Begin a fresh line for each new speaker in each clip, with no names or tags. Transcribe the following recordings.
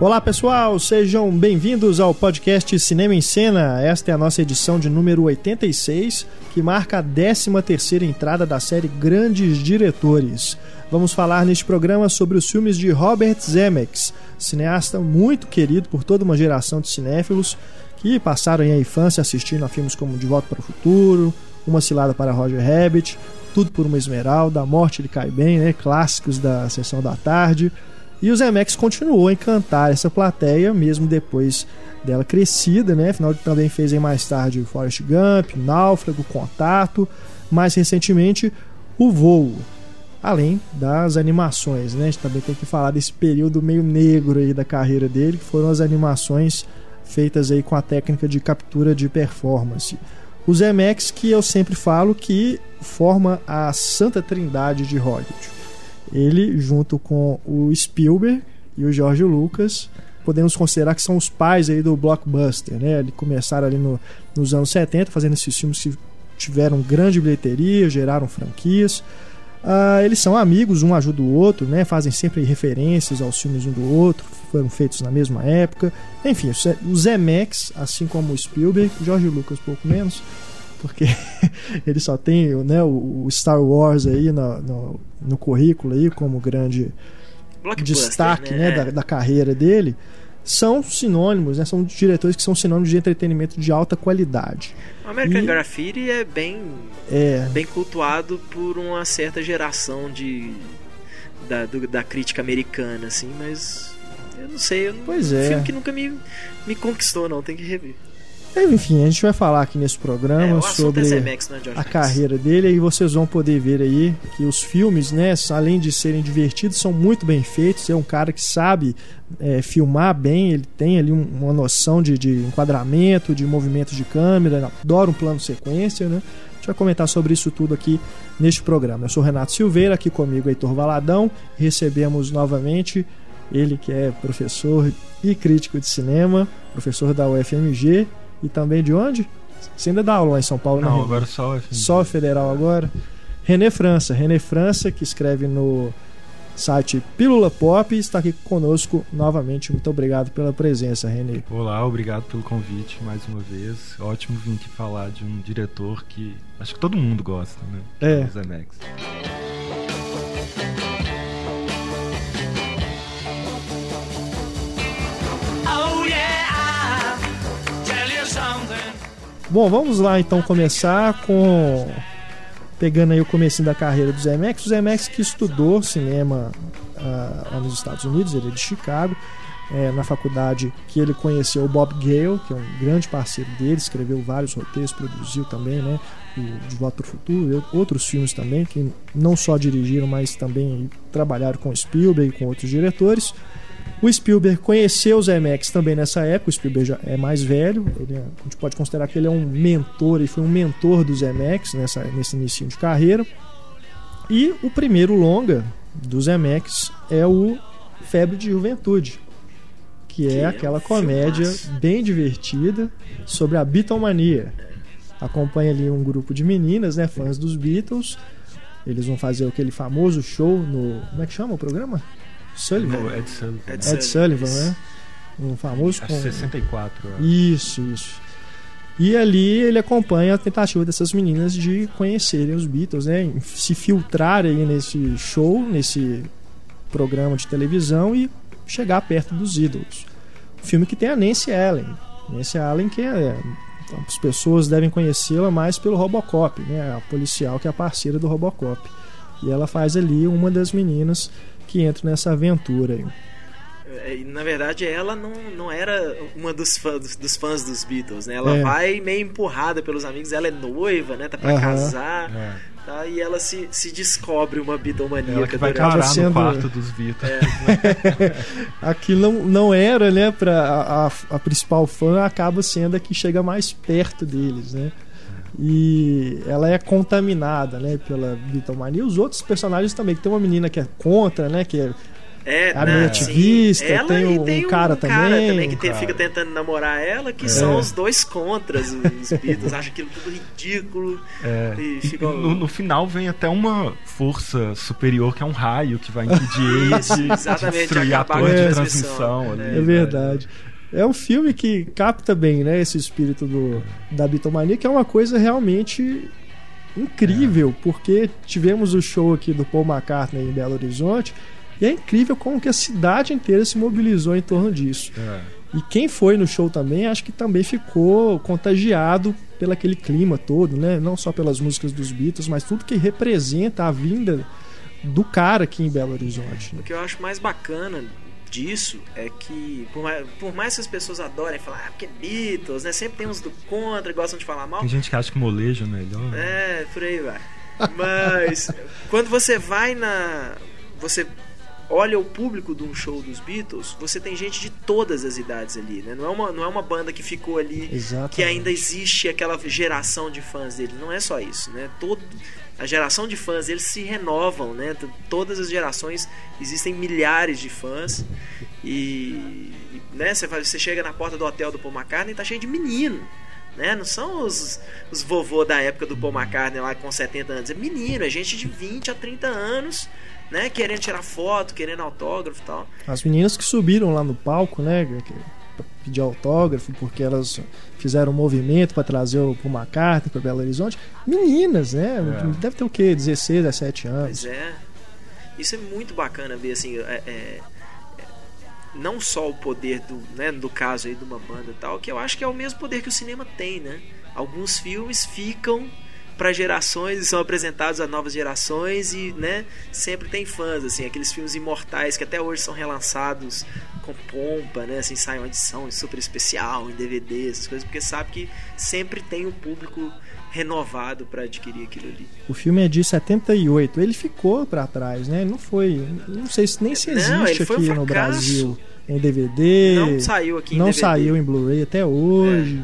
Olá pessoal, sejam bem-vindos ao podcast Cinema em Cena. Esta é a nossa edição de número 86, que marca a 13ª entrada da série Grandes Diretores. Vamos falar neste programa sobre os filmes de Robert Zemeckis, cineasta muito querido por toda uma geração de cinéfilos que passaram a infância assistindo a filmes como De Volta para o Futuro, Uma Cilada para Roger Rabbit, Tudo por uma Esmeralda, A Morte Ele Cai Bem, né? clássicos da Sessão da Tarde. E o Zemeckis continuou a encantar essa plateia, mesmo depois dela crescida, né? Afinal, também fez aí mais tarde Forrest Gump, Náufrago, Contato, mais recentemente O Voo. Além das animações, né? A gente também tem que falar desse período meio negro aí da carreira dele, que foram as animações feitas aí com a técnica de captura de performance. O Zemeckis, que eu sempre falo que forma a santa trindade de Hollywood ele, junto com o Spielberg e o George Lucas, podemos considerar que são os pais aí do blockbuster, né? Eles começaram ali no, nos anos 70 fazendo esses filmes que tiveram grande bilheteria, geraram franquias. Uh, eles são amigos, um ajuda o outro, né? Fazem sempre referências aos filmes um do outro, foram feitos na mesma época. Enfim, o Zemeckis, assim como o Spielberg, George Lucas pouco menos, porque ele só tem né, o, Star Wars aí no, no, no currículo aí como grande destaque né? né da, da, carreira dele são sinônimos, né? São diretores que são sinônimos de entretenimento de alta qualidade.
O American e, Graffiti é bem, é bem cultuado por uma certa geração de da, do, da crítica americana, assim, mas eu não sei, eu
pois
é
um
filme que nunca me, me conquistou, não, tem que rever.
Enfim, a gente vai falar aqui nesse programa é, sobre
é
a carreira dele e vocês vão poder ver aí que os filmes, né, além de serem divertidos, são muito bem feitos. É um cara que sabe é, filmar bem, ele tem ali uma noção de, de enquadramento, de movimento de câmera, adora um plano sequência, né? A gente vai comentar sobre isso tudo aqui neste programa. Eu sou Renato Silveira, aqui comigo Heitor Valadão. Recebemos novamente ele que é professor e crítico de cinema, professor da UFMG e também de onde? Você ainda dá aula lá em São Paulo,
não? Não, agora só
o Só federal agora. René França. René França, que escreve no site Pílula Pop, está aqui conosco novamente. Muito obrigado pela presença, René.
Olá, obrigado pelo convite mais uma vez. Ótimo vir aqui falar de um diretor que acho que todo mundo gosta, né?
É.
é
Bom, vamos lá então começar com pegando aí o começo da carreira do Zemeckis. O Zemeckis que estudou cinema uh, lá nos Estados Unidos, ele é de Chicago, é, na faculdade que ele conheceu o Bob Gale, que é um grande parceiro dele, escreveu vários roteiros, produziu também, né, o De Volta para o Futuro, outros filmes também, que não só dirigiram, mas também trabalharam com Spielberg e com outros diretores. O Spielberg conheceu o Zemeckis também nessa época, o Spielberg já é mais velho, ele é, a gente pode considerar que ele é um mentor, e foi um mentor do Zemeckis nessa, nesse início de carreira. E o primeiro longa do Zemeckis é o Febre de Juventude, que, é que é aquela comédia filmaço. bem divertida sobre a Beatlemania. Acompanha ali um grupo de meninas, né, fãs dos Beatles. Eles vão fazer aquele famoso show no. Como é que chama o programa?
Sullivan? Ed Sullivan.
Ed, Ed Sullivan, né? Um famoso.
com... 64.
Isso, isso. E ali ele acompanha a tentativa dessas meninas de conhecerem os Beatles, né? Se filtrarem nesse show, nesse programa de televisão e chegar perto dos ídolos. Um filme que tem a Nancy Allen. Nancy Allen que é, as pessoas devem conhecê-la mais pelo Robocop, né? A policial que é a parceira do Robocop. E ela faz ali uma das meninas que entra nessa aventura aí.
É, na verdade, ela não, não era uma dos fãs, dos fãs dos Beatles, né? Ela é. vai meio empurrada pelos amigos, ela é noiva, né? Tá pra uhum. casar. É. Tá, e ela se, se descobre uma Beatlemania.
Ela que vai parar sendo... no quarto dos Beatles.
É. Aqui não, não era, né? Pra, a, a, a principal fã acaba sendo a que chega mais perto deles, né? E ela é contaminada, né, pela Beatlemania. E os outros personagens também, que tem uma menina que é contra, né, que é,
É,
a meio ativista, ela tem, um, tem um cara, também, cara também
que
te,
fica tentando namorar ela, que é. são os dois contras, os Beatles, acham aquilo tudo ridículo.
É. E ficam... no, no, final vem até uma força superior que é um raio que vai impedir ele de, de destruir a torre de transmissão.
Ali, é, verdade. É um filme que capta bem, né, esse espírito do, da bitomania, que é uma coisa realmente incrível, é. porque tivemos o show aqui do Paul McCartney em Belo Horizonte, e é incrível como que a cidade inteira se mobilizou em torno disso. É. E quem foi no show também, acho que também ficou contagiado pelo aquele clima todo, né? Não só pelas músicas dos Beatles, mas tudo que representa a vinda do cara aqui em Belo Horizonte.
O que eu acho mais bacana disso é que, por mais, por mais que as pessoas adorem falar, ah, porque Beatles, né? Sempre tem uns do contra, gostam de falar mal.
Tem gente que acha que molejo é melhor. Né?
É, por aí vai. Mas quando você vai na. Você olha o público de um show dos Beatles, você tem gente de todas as idades ali, né? Não é uma, não é uma banda que ficou ali, Exatamente. que ainda existe aquela geração de fãs dele. Não é só isso, né? Todo, a geração de fãs eles se renovam, né? Todas as gerações existem milhares de fãs e, né? Você, você chega na porta do hotel do Paul McCartney e tá cheio de menino. Né? Não são os, os vovô da época do Paul McCartney lá com 70 anos. É menino, é gente de 20 a 30 anos, né? Querendo tirar foto, querendo autógrafo e tal.
As meninas que subiram lá no palco, né? pedir autógrafo, porque elas fizeram um movimento para trazer o Paul McCartney para Belo Horizonte. Meninas, né? É. Deve ter o quê? 16, 17 anos.
Pois é. Isso é muito bacana ver, assim, é, é, é, não só o poder do, né, do caso aí de uma banda e tal, que eu acho que é o mesmo poder que o cinema tem, né? Alguns filmes ficam para gerações e são apresentados a novas gerações e né, sempre tem fãs assim aqueles filmes imortais que até hoje são relançados com pompa né assim sai uma edição super especial em DVD essas coisas porque sabe que sempre tem um público renovado para adquirir aquilo ali.
O filme é de 78, ele ficou para trás, né? Não foi, não sei se nem se existe não, aqui um no Brasil em DVD.
Não saiu aqui em
Não
DVD.
saiu em Blu-ray até hoje.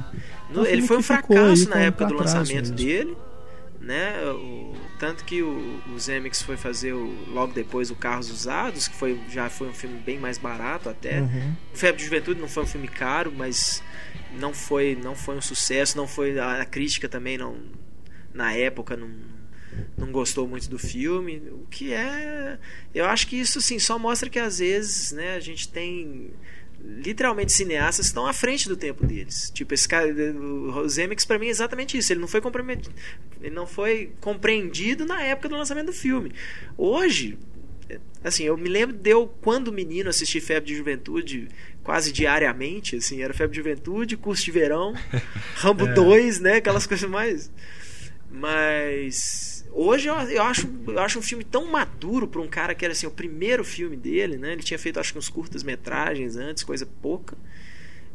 É. No, ele foi um fracasso na época do lançamento mesmo. dele né? O, tanto que o, o foi fazer o, logo depois o Carros Usados, que foi, já foi um filme bem mais barato até. Uhum. O Febre de Juventude não foi um filme caro, mas não foi, não foi um sucesso, não foi a, a crítica também não na época não, não gostou muito do filme, o que é, eu acho que isso sim só mostra que às vezes, né, a gente tem literalmente cineastas estão à frente do tempo deles. Tipo, esse cara, o Zemeckis para mim é exatamente isso. Ele não foi comprometido, ele não foi compreendido na época do lançamento do filme. Hoje, assim, eu me lembro de eu quando menino assistir Febre de Juventude quase diariamente, assim, era Febre de Juventude, Curso de Verão, Rambo é. 2, né, aquelas coisas mais mas Hoje eu, eu, acho, eu acho um filme tão maduro para um cara que era assim, o primeiro filme dele, né? Ele tinha feito acho que uns curtas metragens antes, coisa pouca.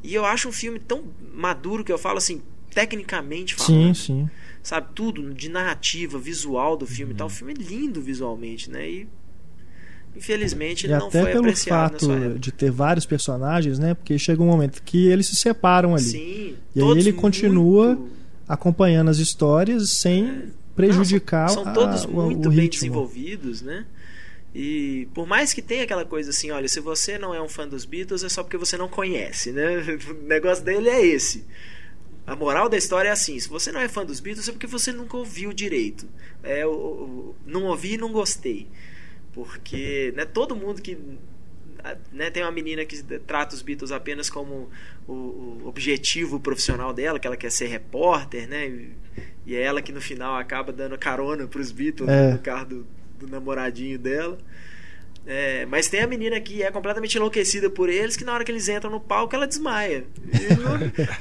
E eu acho um filme tão maduro que eu falo assim, tecnicamente falando.
Sim, sim.
Sabe, tudo de narrativa, visual do filme uhum. e tal. O filme é lindo visualmente, né? E infelizmente ele
e
não
até
foi
pelo
apreciado
fato de ter vários personagens, né? Porque chega um momento que eles se separam ali.
Sim,
e aí ele continua muito... acompanhando as histórias sem é prejudicar
Não, são, são todos a, muito o bem desenvolvidos, né? E por mais que tenha aquela coisa assim, olha, se você não é um fã dos Beatles é só porque você não conhece, né? O negócio dele é esse. A moral da história é assim: se você não é fã dos Beatles é porque você nunca ouviu direito. É, eu, não ouvi e não gostei. Porque né, todo mundo que. Né, tem uma menina que trata os Beatles apenas como o, o objetivo profissional dela, que ela quer ser repórter, né? E é ela que no final acaba dando carona pros Beatles é. no carro do, do namoradinho dela. É, mas tem a menina que é completamente enlouquecida por eles, que na hora que eles entram no palco ela desmaia.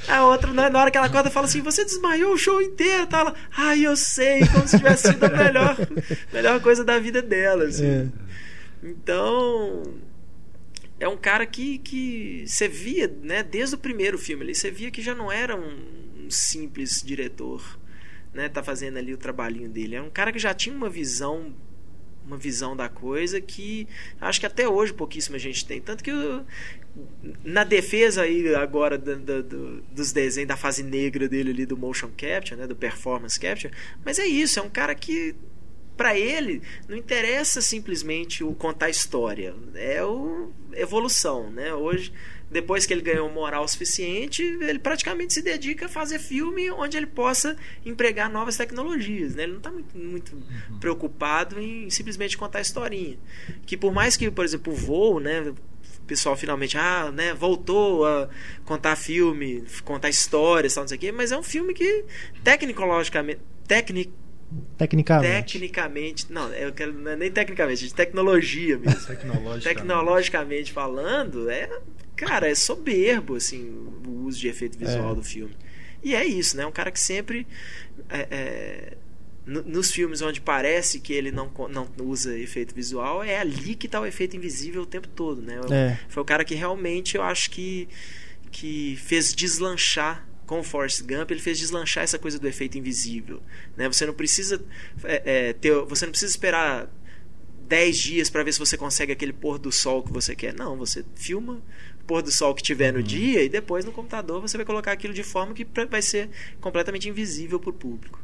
a outra, na hora que ela acorda, fala assim: Você desmaiou o show inteiro. Tá? Ela, Ai, eu sei, como se tivesse sido a melhor, melhor coisa da vida dela. Assim. É. Então, é um cara que, que você via, né, desde o primeiro filme ali, você via que já não era um, um simples diretor né, tá fazendo ali o trabalhinho dele. É um cara que já tinha uma visão uma visão da coisa que acho que até hoje pouquíssima gente tem. Tanto que eu, na defesa aí agora do, do, dos desenhos da fase negra dele ali do motion capture, né, do performance capture, mas é isso, é um cara que para ele não interessa simplesmente o contar história, é o evolução, né? Hoje depois que ele ganhou moral suficiente, ele praticamente se dedica a fazer filme onde ele possa empregar novas tecnologias. Né? Ele não está muito, muito uhum. preocupado em simplesmente contar a historinha. Que por mais que, por exemplo, o voo, né, o pessoal finalmente ah, né, voltou a contar filme, contar histórias, tal, não sei o quê, mas é um filme que tecnologicamente, tecnic,
Tecnicamente.
Tecnicamente, não, eu quero não é nem tecnicamente, de tecnologia mesmo. Tecnologicamente. Tecnologicamente falando, é cara, é soberbo, assim, o uso de efeito visual é. do filme. E é isso, né? Um cara que sempre. É, é, nos filmes onde parece que ele não, não usa efeito visual, é ali que está o efeito invisível o tempo todo, né? É. Foi o cara que realmente eu acho que, que fez deslanchar com o Forrest Gump, ele fez deslanchar essa coisa do efeito invisível. Né? Você não precisa é, é, ter, você não precisa esperar 10 dias para ver se você consegue aquele pôr do sol que você quer. Não, você filma pôr do sol que tiver no uhum. dia e depois no computador você vai colocar aquilo de forma que vai ser completamente invisível para o público.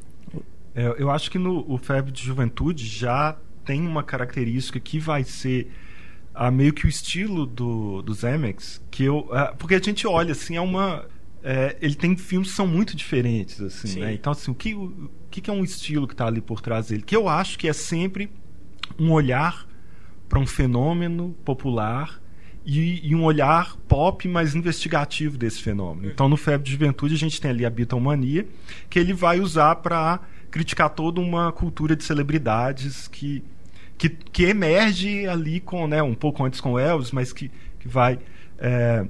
É, eu acho que no o Febre de Juventude já tem uma característica que vai ser ah, meio que o estilo do, do Zemex, que eu, ah, porque a gente olha assim, é uma é, ele tem filmes que são muito diferentes assim, né? Então assim, o que o que, que é um estilo que está ali por trás dele? Que eu acho que é sempre um olhar para um fenômeno popular e, e, um olhar pop, mais investigativo desse fenômeno. Então, no Febre de Juventude, a gente tem ali a Beatlemania, que ele vai usar para criticar toda uma cultura de celebridades que, que, que, emerge ali com, né, um pouco antes com Elvis, mas que, que vai... É,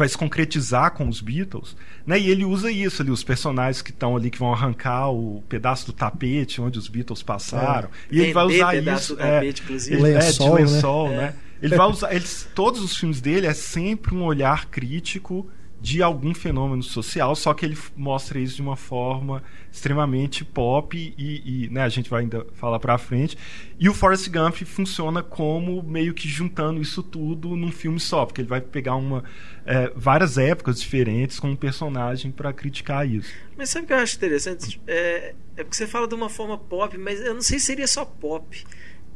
vai se concretizar com os Beatles, né? E ele usa isso ali, os personagens que estão ali que vão arrancar o pedaço do tapete onde os Beatles passaram. É. E ele vai usar isso,
do tapete, é, inclusive.
Ele, lençol, é, de lençol, né? né? Ele vai usar. Eles, todos os filmes dele é sempre um olhar crítico de algum fenômeno social, só que ele mostra isso de uma forma extremamente pop e, e né, a gente vai ainda falar para frente. E o Forrest Gump funciona como meio que juntando isso tudo num filme só, porque ele vai pegar uma é, várias épocas diferentes com um personagem para criticar isso.
Mas sabe o que eu acho interessante? É, é porque você fala de uma forma pop, mas eu não sei se seria só pop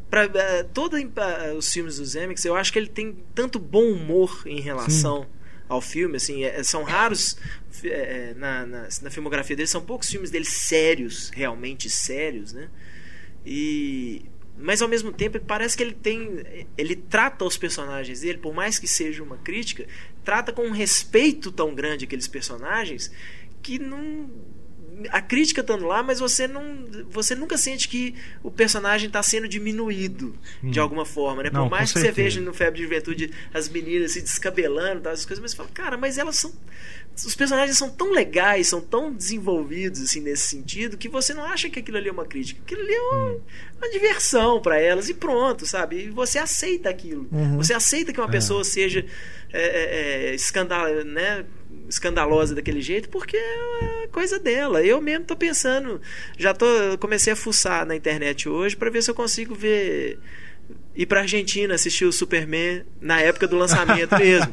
para uh, eh, todos uh, os filmes do Zemeckis, eu acho que ele tem tanto bom humor em relação Sim. Ao filme, assim, é, são raros é, na, na, na, filmografia dele, são poucos filmes dele sérios, realmente sérios, né? E mas ao mesmo tempo parece que ele tem ele trata os personagens dele, por mais que seja uma crítica, trata com um respeito tão grande aqueles personagens que não a crítica estando lá, mas você não você nunca sente que o personagem está sendo diminuído hum. de alguma forma, né? Por não, mais que certeza. você veja no Febre de Juventude as meninas se descabelando, tá, as coisas, mas você fala, cara, mas elas são os personagens são tão legais, são tão desenvolvidos assim nesse sentido que você não acha que aquilo ali é uma crítica, aquilo ali é uma, hum. uma diversão para elas e pronto, sabe? E você aceita aquilo, uhum. você aceita que uma é. pessoa seja é, é, é escandal, né? Escandalosa daquele jeito porque é coisa dela. Eu mesmo tô pensando, já tô comecei a fuçar na internet hoje para ver se eu consigo ver ir pra Argentina assistir o Superman na época do lançamento mesmo.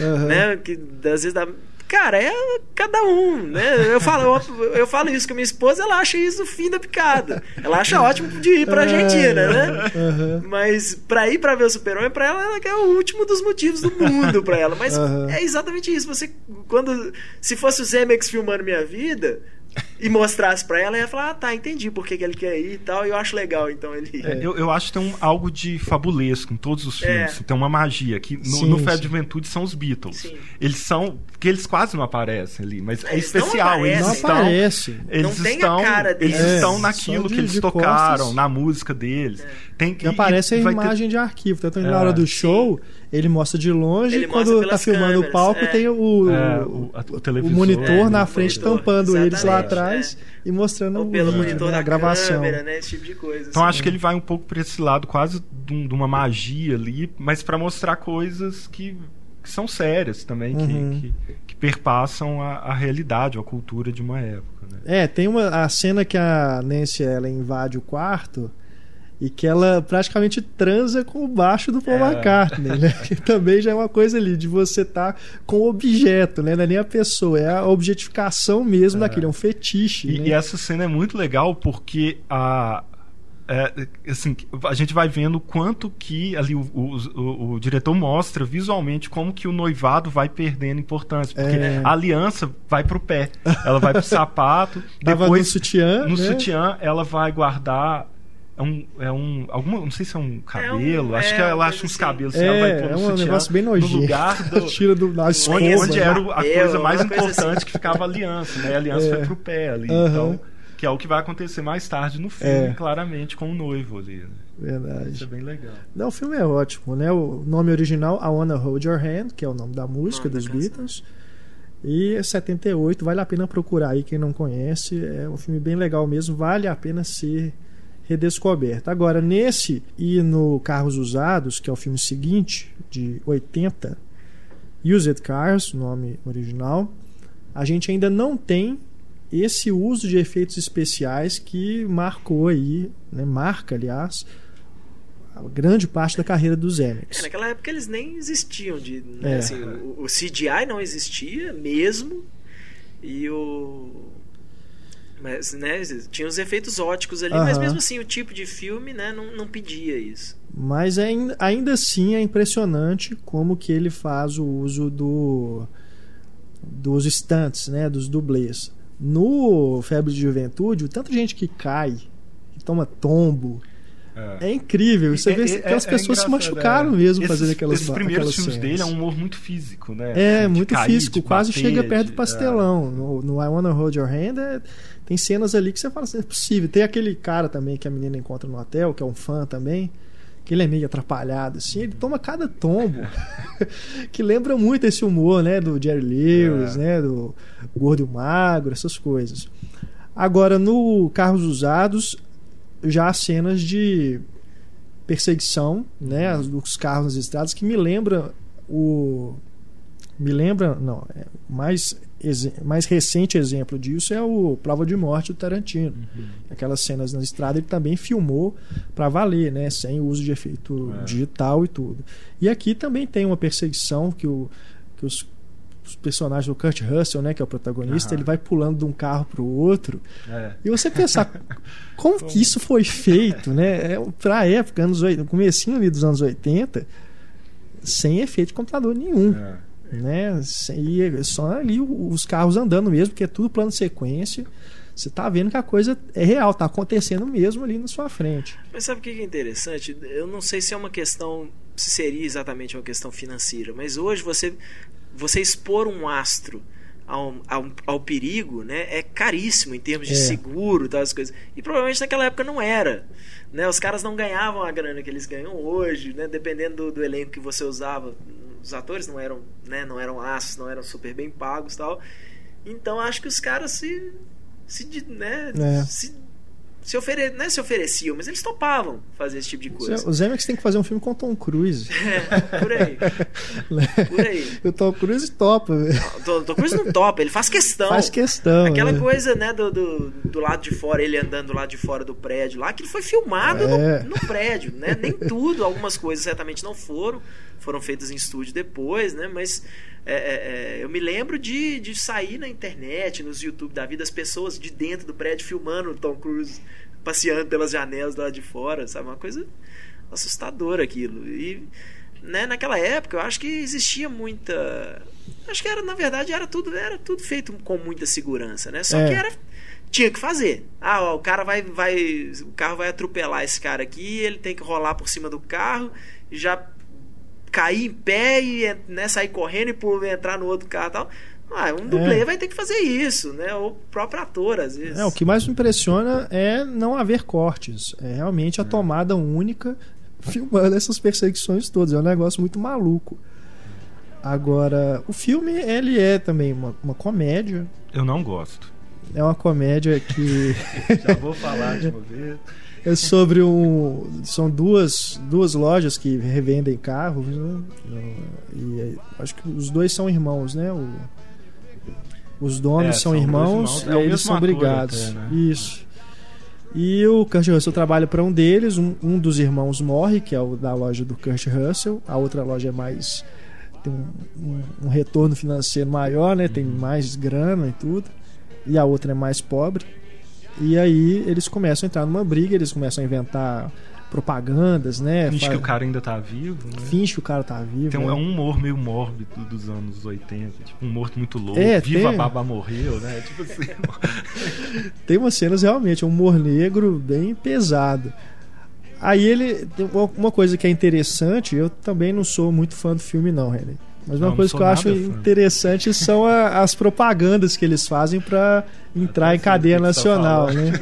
Uhum. Né? Que às vezes dá, Cara, é cada um, né? Eu falo, eu, falo isso com a minha esposa, ela acha isso o fim da picada. Ela acha ótimo de ir pra Argentina, né? Uhum. Mas pra ir pra ver o Super-Homem, pra ela é o último dos motivos do mundo pra ela. Mas uhum. é exatamente isso. Você, quando. Se fosse o Zemex filmando minha vida, e mostrasse para ela, ela ia falar: Ah, tá, entendi por que, que ele quer ir e tal, e eu acho legal, então ele.
É, eu, eu acho que tem um, algo de fabulesco em todos os filmes, é. tem uma magia. que No, sim, no Fé de Juventude são os Beatles. Sim. Eles são. Porque eles quase não aparecem ali, mas é eles é especial. eles
não
estão.
Aparece.
Eles
não
estão, Eles
é,
estão naquilo de, que eles tocaram, costas. na música deles.
É. Tem, e aparece a imagem ter... de arquivo. Tanto na hora do show. Sim ele mostra de longe ele quando tá filmando câmeras, o palco é. tem o, é, o, o, o, monitor é, na frente monitor, tampando eles lá atrás e mostrando
Ou pelo monitor né, a gravação. Câmera, né, esse tipo de coisa.
Então assim. acho que ele vai um pouco para esse lado quase de uma magia ali, mas para mostrar coisas que, que, são sérias também, uhum. que, que, que, perpassam a, a realidade, a cultura de uma época. Né?
É, tem uma a cena que a Nancy ela invade o quarto e que ela praticamente transa com o baixo do Paul é. McCartney, né? Que também já é uma coisa ali de você estar tá com o objeto, né? Não é nem a pessoa, é a objetificação mesmo é. daquele, é um fetiche.
E,
né?
e, essa cena é muito legal porque a, é, assim, a gente vai vendo quanto que ali o, o, o, o, diretor mostra visualmente como que o noivado vai perdendo importância. Porque é. a aliança vai pro pé, ela vai pro sapato, depois
no sutiã,
no né? sutiã ela vai guardar é um, é um alguma, não sei se é um cabelo, é um, acho é, que ela acha uns assim. cabelos,
é, ela vai pôr é um negócio bem nojento.
No lugar do,
tira do na
onde, onde era a coisa mais importante assim. que ficava a aliança, né? A aliança é. foi pro pé ali, uhum. então que é o que vai acontecer mais tarde no filme, é. claramente, com o noivo ali. Né?
Verdade.
Isso é bem legal.
Não, o filme é ótimo, né? O nome original, I Wanna Hold Your Hand, que é o nome da música dos Beatles. E 78, vale a pena procurar aí quem não conhece. É um filme bem legal mesmo, vale a pena ser redescoberto. Agora, nesse e no Carros Usados, que é o filme seguinte, de 80, Used Cars, nome original, a gente ainda não tem esse uso de efeitos especiais que marcou aí, né, marca, aliás, a grande parte da carreira dos Emmys.
É, naquela época eles nem existiam. De, né, é. assim, o, o, CGI não existia mesmo. E o. Mas, né, tinha os efeitos óticos ali, uh -huh. mas mesmo assim o tipo de filme né, não, não pedia isso.
Mas ainda, ainda assim é impressionante como que ele faz o uso do dos stunts, né, dos dublês. No Febre de Juventude, o tanto de gente que cai, que toma tombo. É, é incrível. Você é, vê é, aquelas é pessoas se machucaram mesmo esses, fazendo aquelas
Os primeiros filmes cenas. dele é um humor muito físico, né?
É, assim, muito cair, físico, quase bater, chega perto do pastelão. No, no, I Wanna Hold Your Hand é, tem cenas ali que você fala assim, é possível. Tem aquele cara também que a menina encontra no hotel, que é um fã também que ele é meio atrapalhado, assim, ele toma cada tombo que lembra muito esse humor, né, do Jerry Lewis, é. né, do Gordo e Magro, essas coisas. Agora, no Carros Usados, já há cenas de perseguição, né, dos carros nas estradas, que me lembra o... me lembra, não, é mais mais recente exemplo disso é o Prova de Morte do Tarantino. Uhum. Aquelas cenas na estrada ele também filmou para valer, né? Sem o uso de efeito é. digital e tudo. E aqui também tem uma perseguição que, o, que os, os personagens do Kurt Russell, né, que é o protagonista, uhum. ele vai pulando de um carro para o outro. É. E você pensar como, que isso foi feito, né? É, para a época, anos, no comecinho ali dos anos 80, sem efeito de computador nenhum. É né? E só ali os carros andando mesmo, porque é tudo plano de sequência. Você tá vendo que a coisa é real, tá acontecendo mesmo ali na sua frente.
Mas sabe o que é interessante? Eu não sei se é uma questão, se seria exatamente uma questão financeira, mas hoje você, você expor um astro ao, ao, ao perigo, né, é caríssimo em termos de é. seguro e tal, as coisas. E provavelmente naquela época não era. Né? Os caras não ganhavam a grana que eles ganham hoje, né? dependendo do, do elenco que você usava os atores não eram, né, não eram aços, não eram super bem pagos tal. Então acho que os caras se, se, né, é. se se, ofere... não é se ofereciam, mas eles topavam fazer esse tipo de coisa.
O Zemeckis tem que fazer um filme com o Tom Cruise.
É, por aí. por aí.
o Tom Cruise topa.
O Tom Cruise não topa, ele faz questão.
Faz questão.
Aquela é. coisa, né, do, do, do, lado de fora, ele andando do lado de fora do prédio lá, que foi filmado é. no, no, prédio, né? Nem tudo, algumas coisas certamente não foram, foram feitas em estúdio depois, né? Mas é, é, é, eu me lembro de, de sair na internet, nos YouTube da vida, as pessoas de dentro do prédio filmando o Tom Cruise passeando pelas janelas lá de fora, sabe? Uma coisa assustadora aquilo. E né, naquela época eu acho que existia muita. Acho que era, na verdade, era tudo, era tudo feito com muita segurança, né? Só é. que era. Tinha que fazer. Ah, ó, o cara vai, vai. O carro vai atropelar esse cara aqui, ele tem que rolar por cima do carro e já cair em pé e né, sair correndo e por entrar no outro carro e tal. Ah, um dublê é. vai ter que fazer isso, né? O próprio ator, às vezes.
É, o que mais me impressiona é não haver cortes. É realmente a é. tomada única filmando essas perseguições todas. É um negócio muito maluco. Agora, o filme, ele é também uma, uma comédia.
Eu não gosto.
É uma comédia que.
Já vou falar de uma vez.
É sobre um. São duas, duas lojas que revendem carros, né? E acho que os dois são irmãos, né? O, os donos é, são, são, irmãos, irmãos. É, eles são brigados. Até, né? Isso. E o Kurt Russell trabalha para um deles, um, um, dos irmãos morre, que é o da loja do Kurt Russell, a outra loja é mais. tem um, um, um retorno financeiro maior, né? Tem uhum. mais grana e tudo. E a outra é mais pobre. E aí eles começam a entrar numa briga, eles começam a inventar propagandas, né?
Finge Faz... que o cara ainda tá vivo, né?
Finge que o cara tá vivo.
Tem um,
é.
um humor meio mórbido dos anos 80, tipo um morto muito louco, é, viva tem... a baba morreu, né? Tipo assim.
tem umas cenas realmente, um humor negro bem pesado. Aí ele. Uma coisa que é interessante, eu também não sou muito fã do filme, não, René. Mas uma não, coisa que eu acho fã. interessante são a, as propagandas que eles fazem para entrar em cadeia tá nacional, né?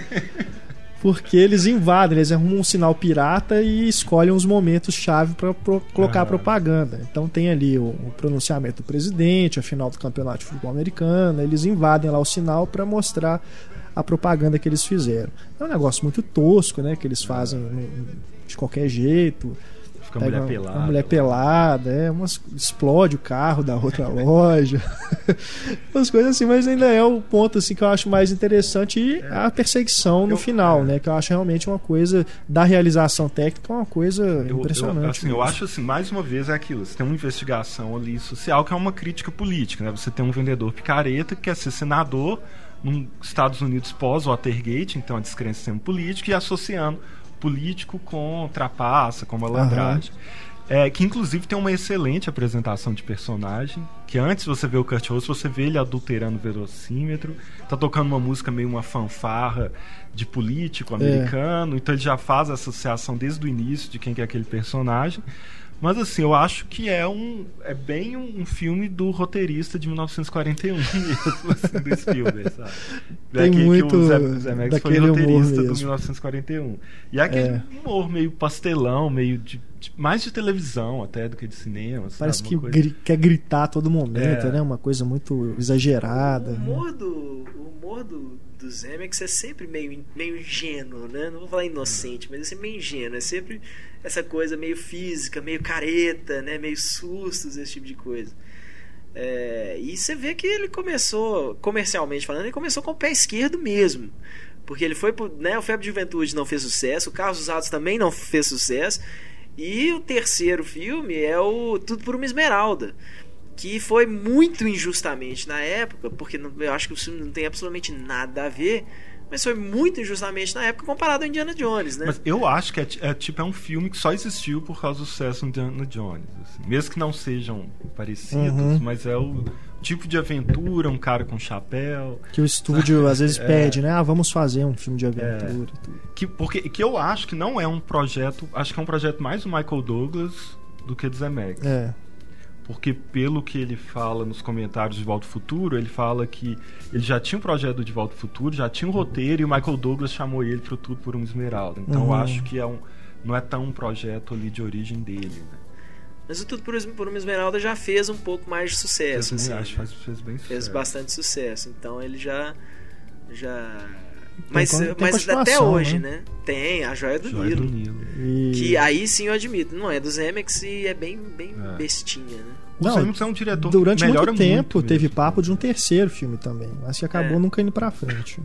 porque eles invadem, eles arrumam um sinal pirata e escolhem os momentos-chave para pro, colocar ah. propaganda. Então tem ali o, o, pronunciamento do presidente, a final do campeonato de futebol americano, eles invadem lá o sinal para mostrar a propaganda que eles fizeram. É um negócio muito tosco, né? Que eles fazem de qualquer jeito.
Fica mulher uma, pelada.
Uma mulher pelada, é, umas, explode o carro da outra loja. umas coisas assim, mas ainda é o ponto assim que eu acho mais interessante e é. a perseguição no eu, final, é. né? Que eu acho realmente uma coisa da realização técnica, uma coisa eu, impressionante.
Eu, assim, eu acho assim, mais uma vez é aquilo, você tem uma investigação ali social que é uma crítica política, né? Você tem um vendedor picareta que quer ser senador nos Estados Unidos pós-Watergate, então a descrença sendo política, e associando político com trapaça, com malandragem. Uhum. É, que inclusive tem uma excelente apresentação de personagem. Que antes você vê o Kurt Russell, você vê ele adulterando o verossímetro. Tá tocando uma música meio uma fanfarra de político é. americano. É. Então ele já faz a associação desde o início de quem é aquele personagem. Mas assim, eu acho que é um é bem um, um filme do roteirista de 1941 mesmo, assim, desse filme, sabe?
Tem
que,
muito
que o Zé, Zé Max foi roteirista do 1941. E é aquele é. humor meio pastelão, meio de, de, mais de televisão até do que de cinema,
Parece
sabe?
que
coisa...
quer gritar a todo momento, é. né? Uma coisa muito exagerada. O
humor né? do, o humor do, do Zemeckis é sempre meio, meio ingênuo, né? Não vou falar inocente, mas é sempre meio ingênuo. É sempre essa coisa meio física, meio careta, né? Meio sustos, esse tipo de coisa. É, e você vê que ele começou, comercialmente falando, ele começou com o pé esquerdo mesmo. Porque ele foi pro, né, o Febre de Juventude não fez sucesso, o Carros Usados também não fez sucesso. E o terceiro filme é o Tudo por uma Esmeralda que foi muito injustamente na época, porque eu acho que o filme não tem absolutamente nada a ver, mas foi muito injustamente na época comparado ao Indiana Jones, né?
Mas eu acho que é, é tipo é um filme que só existiu por causa do sucesso do Indiana Jones, assim. mesmo que não sejam parecidos, uhum. mas é o tipo de aventura, um cara com chapéu.
Que o estúdio às vezes é, pede, né? Ah, vamos fazer um filme de aventura é, e tudo.
Que, porque, que eu acho que não é um projeto. Acho que é um projeto mais do Michael Douglas do que do Zemeckis. É porque pelo que ele fala nos comentários de Volta ao Futuro, ele fala que ele já tinha um projeto de Volta ao Futuro, já tinha um roteiro e o Michael Douglas chamou ele para Tudo por uma Esmeralda. Então uhum. eu acho que é um, não é tão um projeto ali de origem dele. Né?
Mas o Tudo por uma Esmeralda já fez um pouco mais de sucesso.
Fez,
assim,
acho, fez, fez bem sucesso.
Fez bastante sucesso. Então ele já já mas, mas até hoje, né? né? Tem a Joia do Joia Nilo. Do Nilo. E... Que aí sim eu admito, não é do Zemex e é bem, bem é. bestinha, né?
Não, o Zemex é um diretor
Durante muito tempo muito teve papo de um terceiro filme também, mas que acabou é. nunca indo pra frente.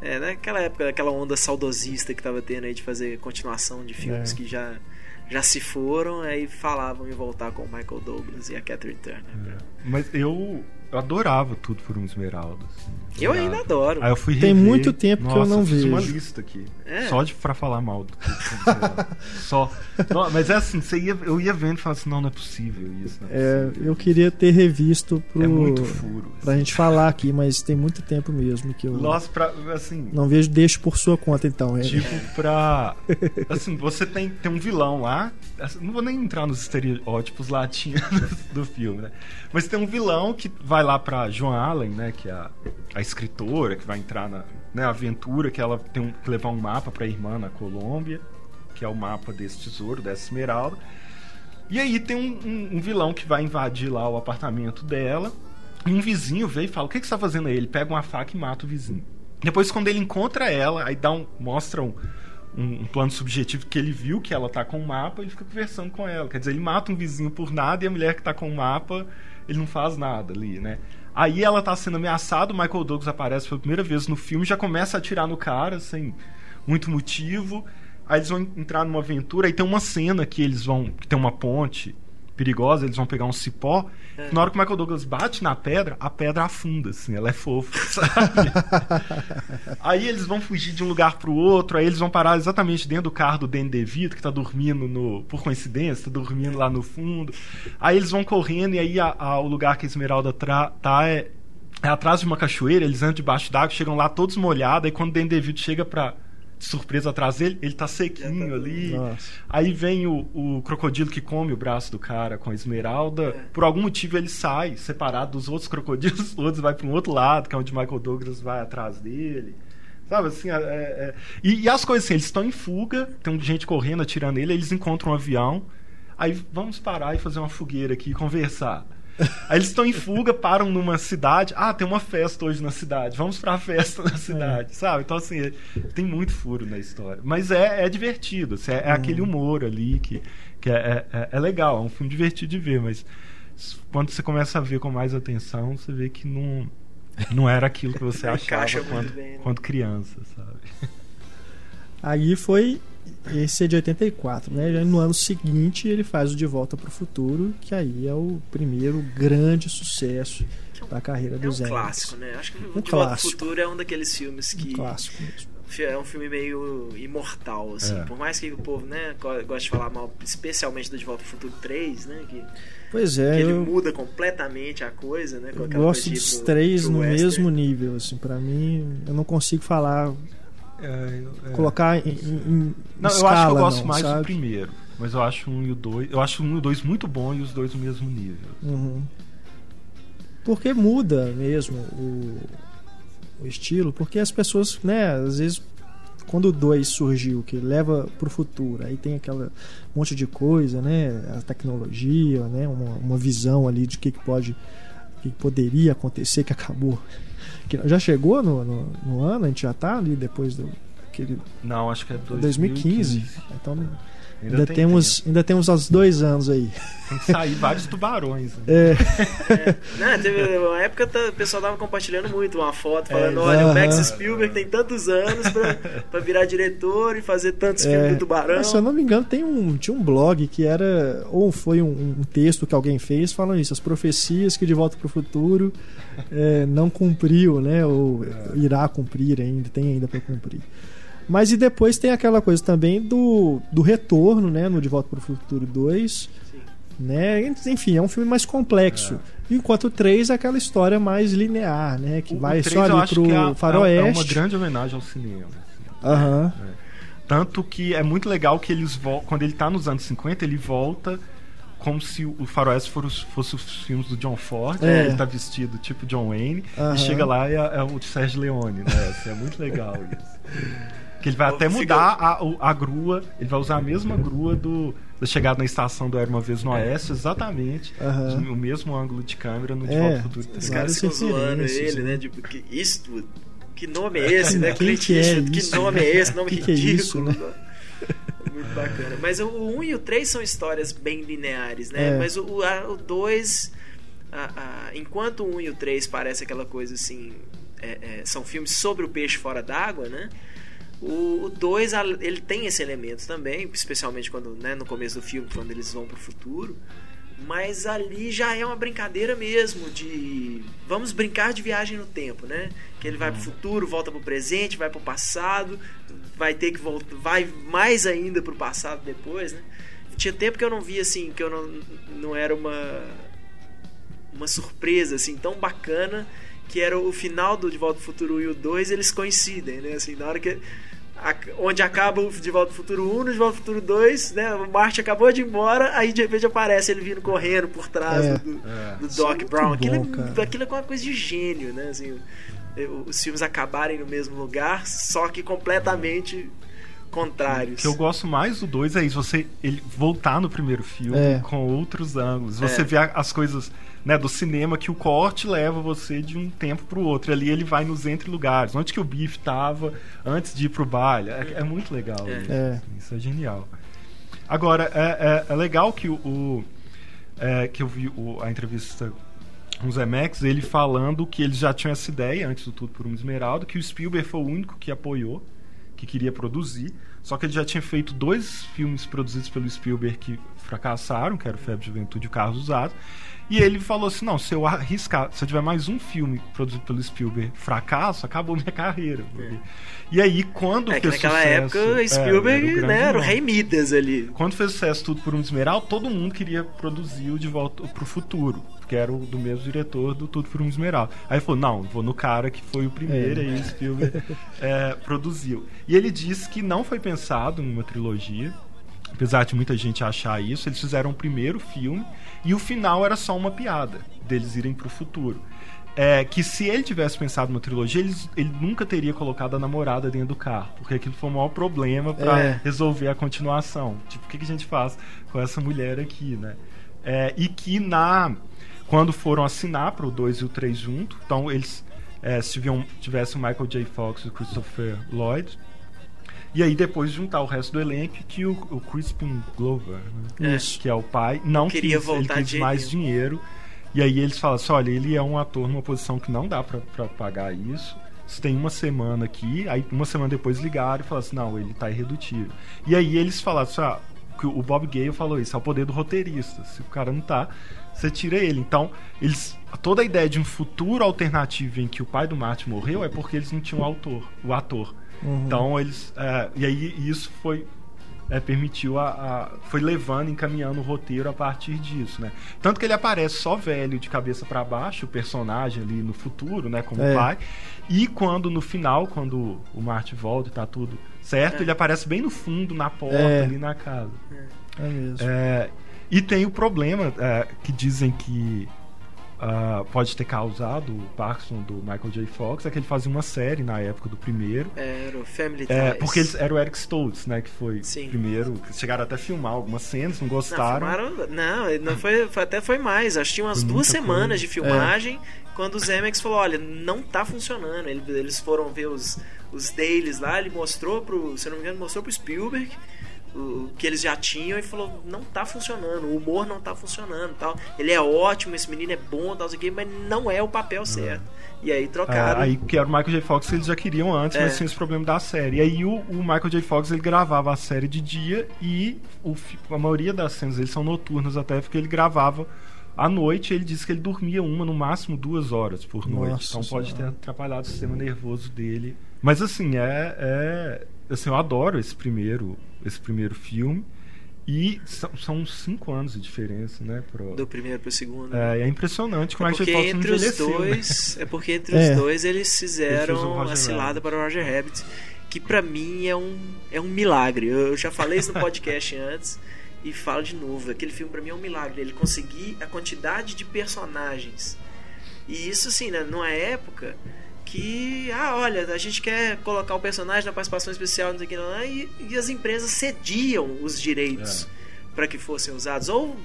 É, naquela época, aquela onda saudosista que tava tendo aí de fazer continuação de filmes é. que já, já se foram, aí falavam em voltar com o Michael Douglas e a Catherine Turner.
É. Mas eu eu adorava tudo por um esmeralda. Assim.
Eu ainda adoro.
Aí eu fui
rever. Tem muito tempo Nossa, que eu não
fiz
vejo.
uma lista aqui. É. Só de, pra falar mal do Só. Não, mas é assim, você ia, eu ia vendo e falava assim, não, não é possível isso.
É, é possível. eu queria ter revisto pro,
é muito furo.
Pra assim. gente falar aqui, mas tem muito tempo mesmo que eu.
Nossa, pra, assim.
Não vejo, deixo por sua conta então.
É. Tipo, pra. Assim, você tem, tem um vilão lá. Assim, não vou nem entrar nos estereótipos latinos do filme, né? Mas tem um vilão que vai lá pra Joan Allen, né? Que é a, a escritora que vai entrar na né, aventura, que ela tem um, que levar um mapa pra irmã na Colômbia, que é o mapa desse tesouro, dessa esmeralda. E aí tem um, um, um vilão que vai invadir lá o apartamento dela. E um vizinho vem e fala: O que, que você tá fazendo aí? Ele pega uma faca e mata o vizinho. Depois, quando ele encontra ela, aí dá um, mostra um, um, um, plano subjetivo que ele viu que ela tá com o mapa, ele fica conversando com ela. Quer dizer, ele mata um vizinho por nada e a mulher que tá com o mapa ele não faz nada ali, né? Aí ela tá sendo ameaçada, o Michael Douglas aparece pela primeira vez no filme, já começa a atirar no cara, sem muito motivo. Aí eles vão entrar numa aventura, aí tem uma cena que eles vão. que tem uma ponte perigosa, eles vão pegar um cipó. É. Na hora que o Michael Douglas bate na pedra, a pedra afunda, assim, ela é fofa, sabe? aí eles vão fugir de um lugar pro outro, aí eles vão parar exatamente dentro do carro do Danny DeVito, que tá dormindo no. Por coincidência, tá dormindo lá no fundo. Aí eles vão correndo e aí a, a, o lugar que a Esmeralda tá é, é atrás de uma cachoeira, eles andam debaixo d'água, chegam lá todos molhados, aí quando o Danny DeVito chega pra surpresa atrás dele, ele tá sequinho tá ali. Nossa. Aí vem o, o, crocodilo que come o braço do cara com a esmeralda. É. Por algum motivo ele sai separado dos outros crocodilos, outros vai para um outro lado, que é onde Michael Douglas vai atrás dele. Sabe assim, é, é... E, e, as coisas assim, eles estão em fuga, tem gente correndo, atirando nele, eles encontram um avião. Aí vamos parar e fazer uma fogueira aqui e conversar. Aí eles estão em fuga, param numa cidade. Ah, tem uma festa hoje na cidade. Vamos pra festa na cidade, é. sabe? Então, assim, tem muito furo na história. Mas é, é divertido. Assim, é, é aquele humor ali que, que é, é, é, legal. É um filme divertido de ver, mas quando você começa a ver com mais atenção, você vê que não, não era aquilo que você achava quando, bem, né? quando criança, sabe?
Aí foi esse é de 84, né? Já no ano seguinte ele faz o De Volta para o Futuro, que aí é o primeiro grande sucesso da carreira do Zé.
É um clássico, né? Acho que o um De Volta para o Futuro é um daqueles filmes que.
Um clássico mesmo.
É um filme meio imortal, assim. É. Por mais que o povo, né, goste de falar mal, especialmente do De Volta para o Futuro 3, né? Que,
pois é.
Que ele eu... muda completamente a coisa, né?
eu gosto dos três no western. mesmo nível, assim. para mim, eu não consigo falar é, é, Colocar em, em
Não,
escala,
eu acho que eu gosto
não,
mais
sabe?
do primeiro. Mas eu acho um e o dois. Eu acho um e o dois muito bom e os dois no mesmo nível.
Uhum. Porque muda mesmo o, o, estilo, porque as pessoas, né, às vezes quando o 2 surgiu, que leva para o futuro, aí tem aquela monte de coisa, né, a tecnologia, né, uma, uma visão ali de que, que pode, que poderia acontecer, que acabou que já chegou no, no, no, ano? A gente já tá ali depois do. Aquele...
Não, acho que é 2015. 2015.
Então ainda, ainda temos, tempo. ainda temos os dois anos aí.
Tem que sair vários tubarões. Né?
É.
é. Não, teve uma época o pessoal tava compartilhando muito uma foto falando: é, olha, uh -huh. o Max Spielberg tem tantos anos pra, pra virar diretor e fazer tantos é. filmes do tubarão.
Mas, se eu não me engano, tem um, tinha um blog que era. Ou foi um, um texto que alguém fez falando isso: as profecias que de volta pro futuro é, não cumpriu, né? Ou irá cumprir ainda, tem ainda para cumprir. Mas e depois tem aquela coisa também do, do retorno, né? No De Volta para o Futuro 2. Né? Enfim, é um filme mais complexo. É. Enquanto o 3 é aquela história mais linear, né? Que o, vai só ali pro é, faroeste.
É uma grande homenagem ao cinema.
Assim, Aham. Né? É.
Tanto que é muito legal que eles quando ele está nos anos 50, ele volta como se o Faroeste fosse, fosse os filmes do John Ford, é. né? ele tá vestido tipo John Wayne, e chega lá e é, é o Sérgio Leone, né? Assim, é muito legal isso. Que ele vai até mudar a, a grua, ele vai usar a mesma grua do, da chegada na estação do Era Uma Vez no Oeste, exatamente, uhum. o mesmo ângulo de câmera no De Volta
ao Futuro. Os caras ficam zoando ele, né? Tipo, que Eastwood, que nome é esse, né? Clint
que, é
que nome é esse? Nome
que
ridículo.
Que é isso, né?
Muito bacana. Mas o 1 e o 3 são histórias bem lineares, né? É. Mas o 2. Enquanto o 1 e o 3 parece aquela coisa assim. É, é, são filmes sobre o peixe fora d'água, né? O 2 ele tem esse elemento também, especialmente quando né, no começo do filme, quando eles vão para o futuro. Mas ali já é uma brincadeira mesmo de vamos brincar de viagem no tempo, né? Que ele vai para o uhum. futuro, volta para o presente, vai para o passado, vai ter que voltar, vai mais ainda pro passado depois, né? Tinha tempo que eu não via assim, que eu não, não era uma uma surpresa assim tão bacana que era o final do De Volta ao Futuro 1 e o 2, eles coincidem, né? Assim, na hora que a, onde acaba o De Volta ao Futuro 1, no De Volta ao Futuro 2, né? O Marte acabou de ir embora, aí de repente aparece ele vindo correndo por trás é, do, é. do, Doc é Brown. Aquilo, bom, aquilo é uma coisa de gênio, né? Assim, os filmes acabarem no mesmo lugar, só que completamente contrários.
O que eu gosto mais do 2 é isso, você ele voltar no primeiro filme é. com outros ângulos. Você é. vê as coisas né, do cinema que o corte leva você de um tempo para o outro. Ali ele vai nos entre lugares. Onde que o Biff estava antes de ir pro baile. É, é muito legal. É. Isso, é. isso é genial. Agora, é, é, é legal que o, o é, que eu vi o, a entrevista com o Zemex, ele falando que eles já tinham essa ideia, antes do Tudo por uma Esmeralda, que o Spielberg foi o único que apoiou, que queria produzir. Só que ele já tinha feito dois filmes produzidos pelo Spielberg que fracassaram, que era o Febre de Juventude e o Carros Usados. E ele falou assim: não, se eu arriscar, se eu tiver mais um filme produzido pelo Spielberg fracasso, acabou minha carreira. É. E aí, quando
é fez naquela sucesso, época, é, Spielberg era o, né, era o rei Midas ali.
Quando fez sucesso tudo por um esmeral, todo mundo queria produzir o De Volta pro Futuro, que era o do mesmo diretor do Tudo por um Esmeral. Aí ele falou: não, vou no cara que foi o primeiro, é. e o Spielberg é, produziu. E ele disse que não foi pensado em uma trilogia apesar de muita gente achar isso, eles fizeram o primeiro filme e o final era só uma piada deles irem pro futuro. É, que se ele tivesse pensado numa trilogia, ele, ele nunca teria colocado a namorada dentro do carro, porque aquilo foi o maior problema para é. resolver a continuação. Tipo, o que, que, a gente faz com essa mulher aqui, né? É, e que na quando foram assinar para o 2 e o 3 junto, então eles é, se tiviam, tivesse o Michael J. Fox e o Christopher Lloyd, e aí depois juntar o resto do elenco que o, o Crispin Glover, né?
Isso.
que é o pai, não queria quis, voltar ele quis mais dinheiro. E aí eles falam assim, olha, ele é um ator numa posição que não dá para pagar isso. Você tem uma semana aqui, aí uma semana depois ligaram e falaram assim, não, ele tá irredutível. E aí eles falaram assim, ah, que o Bob Gale falou isso, é o poder do roteirista. Se o cara não tá, você tira ele. Então, eles toda a ideia de um futuro alternativo em que o pai do Martin morreu é porque eles não tinham o autor, o ator. Uhum. Então eles. É, e aí isso foi. É, permitiu a, a, foi levando, encaminhando o roteiro a partir disso, né? Tanto que ele aparece só velho de cabeça para baixo, o personagem ali no futuro, né, como é. pai. E quando no final, quando o Marty volta e tá tudo certo, é. ele aparece bem no fundo, na porta é. ali na casa.
É, mesmo.
É, e tem o problema é, que dizem que uh, pode ter causado o Parkinson do Michael J. Fox é que ele fazia uma série na época do primeiro.
Era o Family
é, Ties. Porque eles, era o Eric Stoltz, né? Que foi Sim. o primeiro. Chegaram até a filmar algumas cenas, não gostaram.
Não, filmaram, não, não foi, foi, até foi mais. Acho que tinha umas foi duas semanas coisa. de filmagem. É. Quando o Zemeckis falou, olha, não tá funcionando. Eles foram ver os, os dailies lá, ele mostrou pro, se não me engano, mostrou pro Spielberg o que eles já tinham e falou não tá funcionando, o humor não tá funcionando, tal. Ele é ótimo, esse menino é bom, tal, aqui, mas não é o papel certo. E aí trocaram.
É, aí que era o Michael J. Fox eles já queriam antes, é. mas tinha esse problema da série. E aí o, o, Michael J. Fox ele gravava a série de dia e o, a maioria das cenas eles são noturnas até porque ele gravava à noite ele disse que ele dormia uma, no máximo duas horas por noite. Nossa então pode senhora. ter atrapalhado o sistema nervoso dele. Mas assim, é, é. Assim, eu adoro esse primeiro esse primeiro filme. E são, são cinco anos de diferença, né? Pro...
Do primeiro pro segundo.
É, é impressionante como é, porque
é entre os dois, né? É porque entre é. os dois eles fizeram a cilada para o Roger Rabbit, que para mim é um, é um milagre. Eu já falei isso no podcast antes e falo de novo. Aquele filme para mim é um milagre. Ele conseguir a quantidade de personagens. E isso, assim, né, numa época que, ah, olha, a gente quer colocar o personagem na participação especial, não sei o que, não, e, e as empresas cediam os direitos é. para que fossem usados, ou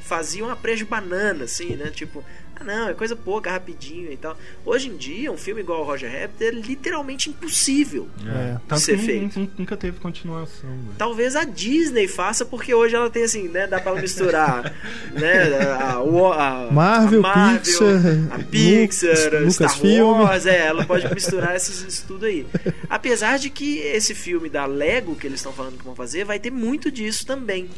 faziam a preço banana, assim, né? Tipo, ah, não, é coisa pouca, rapidinho e tal. Hoje em dia, um filme igual o Roger Rabbit é literalmente impossível é. de ser feito.
Nunca teve continuação. Né?
Talvez a Disney faça, porque hoje ela tem assim, né? Dá pra misturar né, a, a, a
Marvel, a Marvel, Pixar,
a Pixar, Lucas, Star Wars, é, ela pode misturar esses, isso tudo aí. Apesar de que esse filme da Lego que eles estão falando que vão fazer vai ter muito disso também.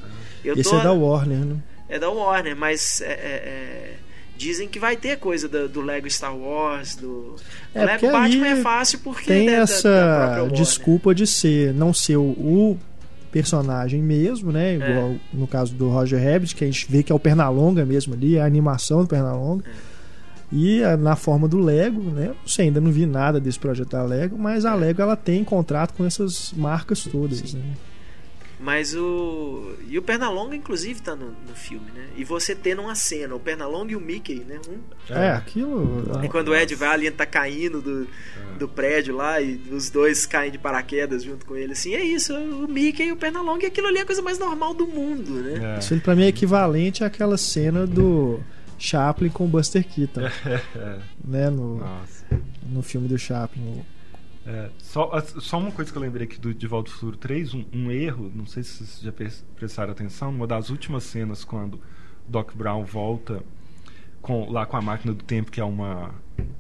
Eu Esse tô... é da Warner, né?
É da Warner, mas é, é, é Dizem que vai ter coisa do, do Lego Star Wars, do. É, o Lego Batman é fácil porque.
Tem essa da, desculpa de ser, não ser o, o personagem mesmo, né? É. Igual é. no caso do Roger Rabbit, que a gente vê que é o Pernalonga mesmo ali, a animação do Pernalonga. É. E na forma do Lego, né? Não sei, ainda não vi nada desse projeto da Lego, mas a é. Lego ela tem contrato com essas marcas todas. Né?
Mas o. E o Pernalonga, inclusive, tá no, no filme, né? E você tendo uma cena, o Pernalonga e o Mickey, né? Um...
É, aquilo.
E quando o Ed vai ali, tá caindo do, é. do prédio lá e os dois caem de paraquedas junto com ele, assim, é isso. O Mickey e o Pernalonga, e aquilo ali é a coisa mais normal do mundo, né?
É. Isso pra mim é equivalente àquela cena do. Chaplin com o Buster Keaton. né? No, no filme do Chaplin.
É, só, só uma coisa que eu lembrei aqui do De Volta ao Futuro 3, um, um erro, não sei se vocês já prestaram atenção, numa das últimas cenas quando Doc Brown volta com, lá com a máquina do tempo, que é uma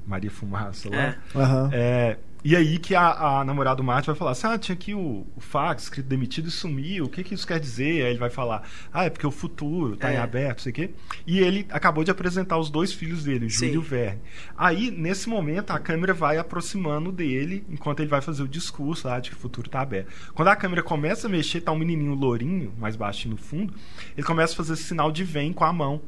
Maria Fumaça lá. É.
Uhum.
É, E aí que a, a namorada do Martin vai falar assim, ah, tinha aqui o, o fax escrito demitido e sumiu, o que que isso quer dizer? Aí ele vai falar, ah, é porque o futuro tá é. em aberto, sei o quê. E ele acabou de apresentar os dois filhos dele, o Júlio e o Verne. Aí, nesse momento, a câmera vai aproximando dele, enquanto ele vai fazer o discurso lá de que o futuro tá aberto. Quando a câmera começa a mexer, tá um menininho lourinho, mais baixinho no fundo, ele começa a fazer esse sinal de vem com a mão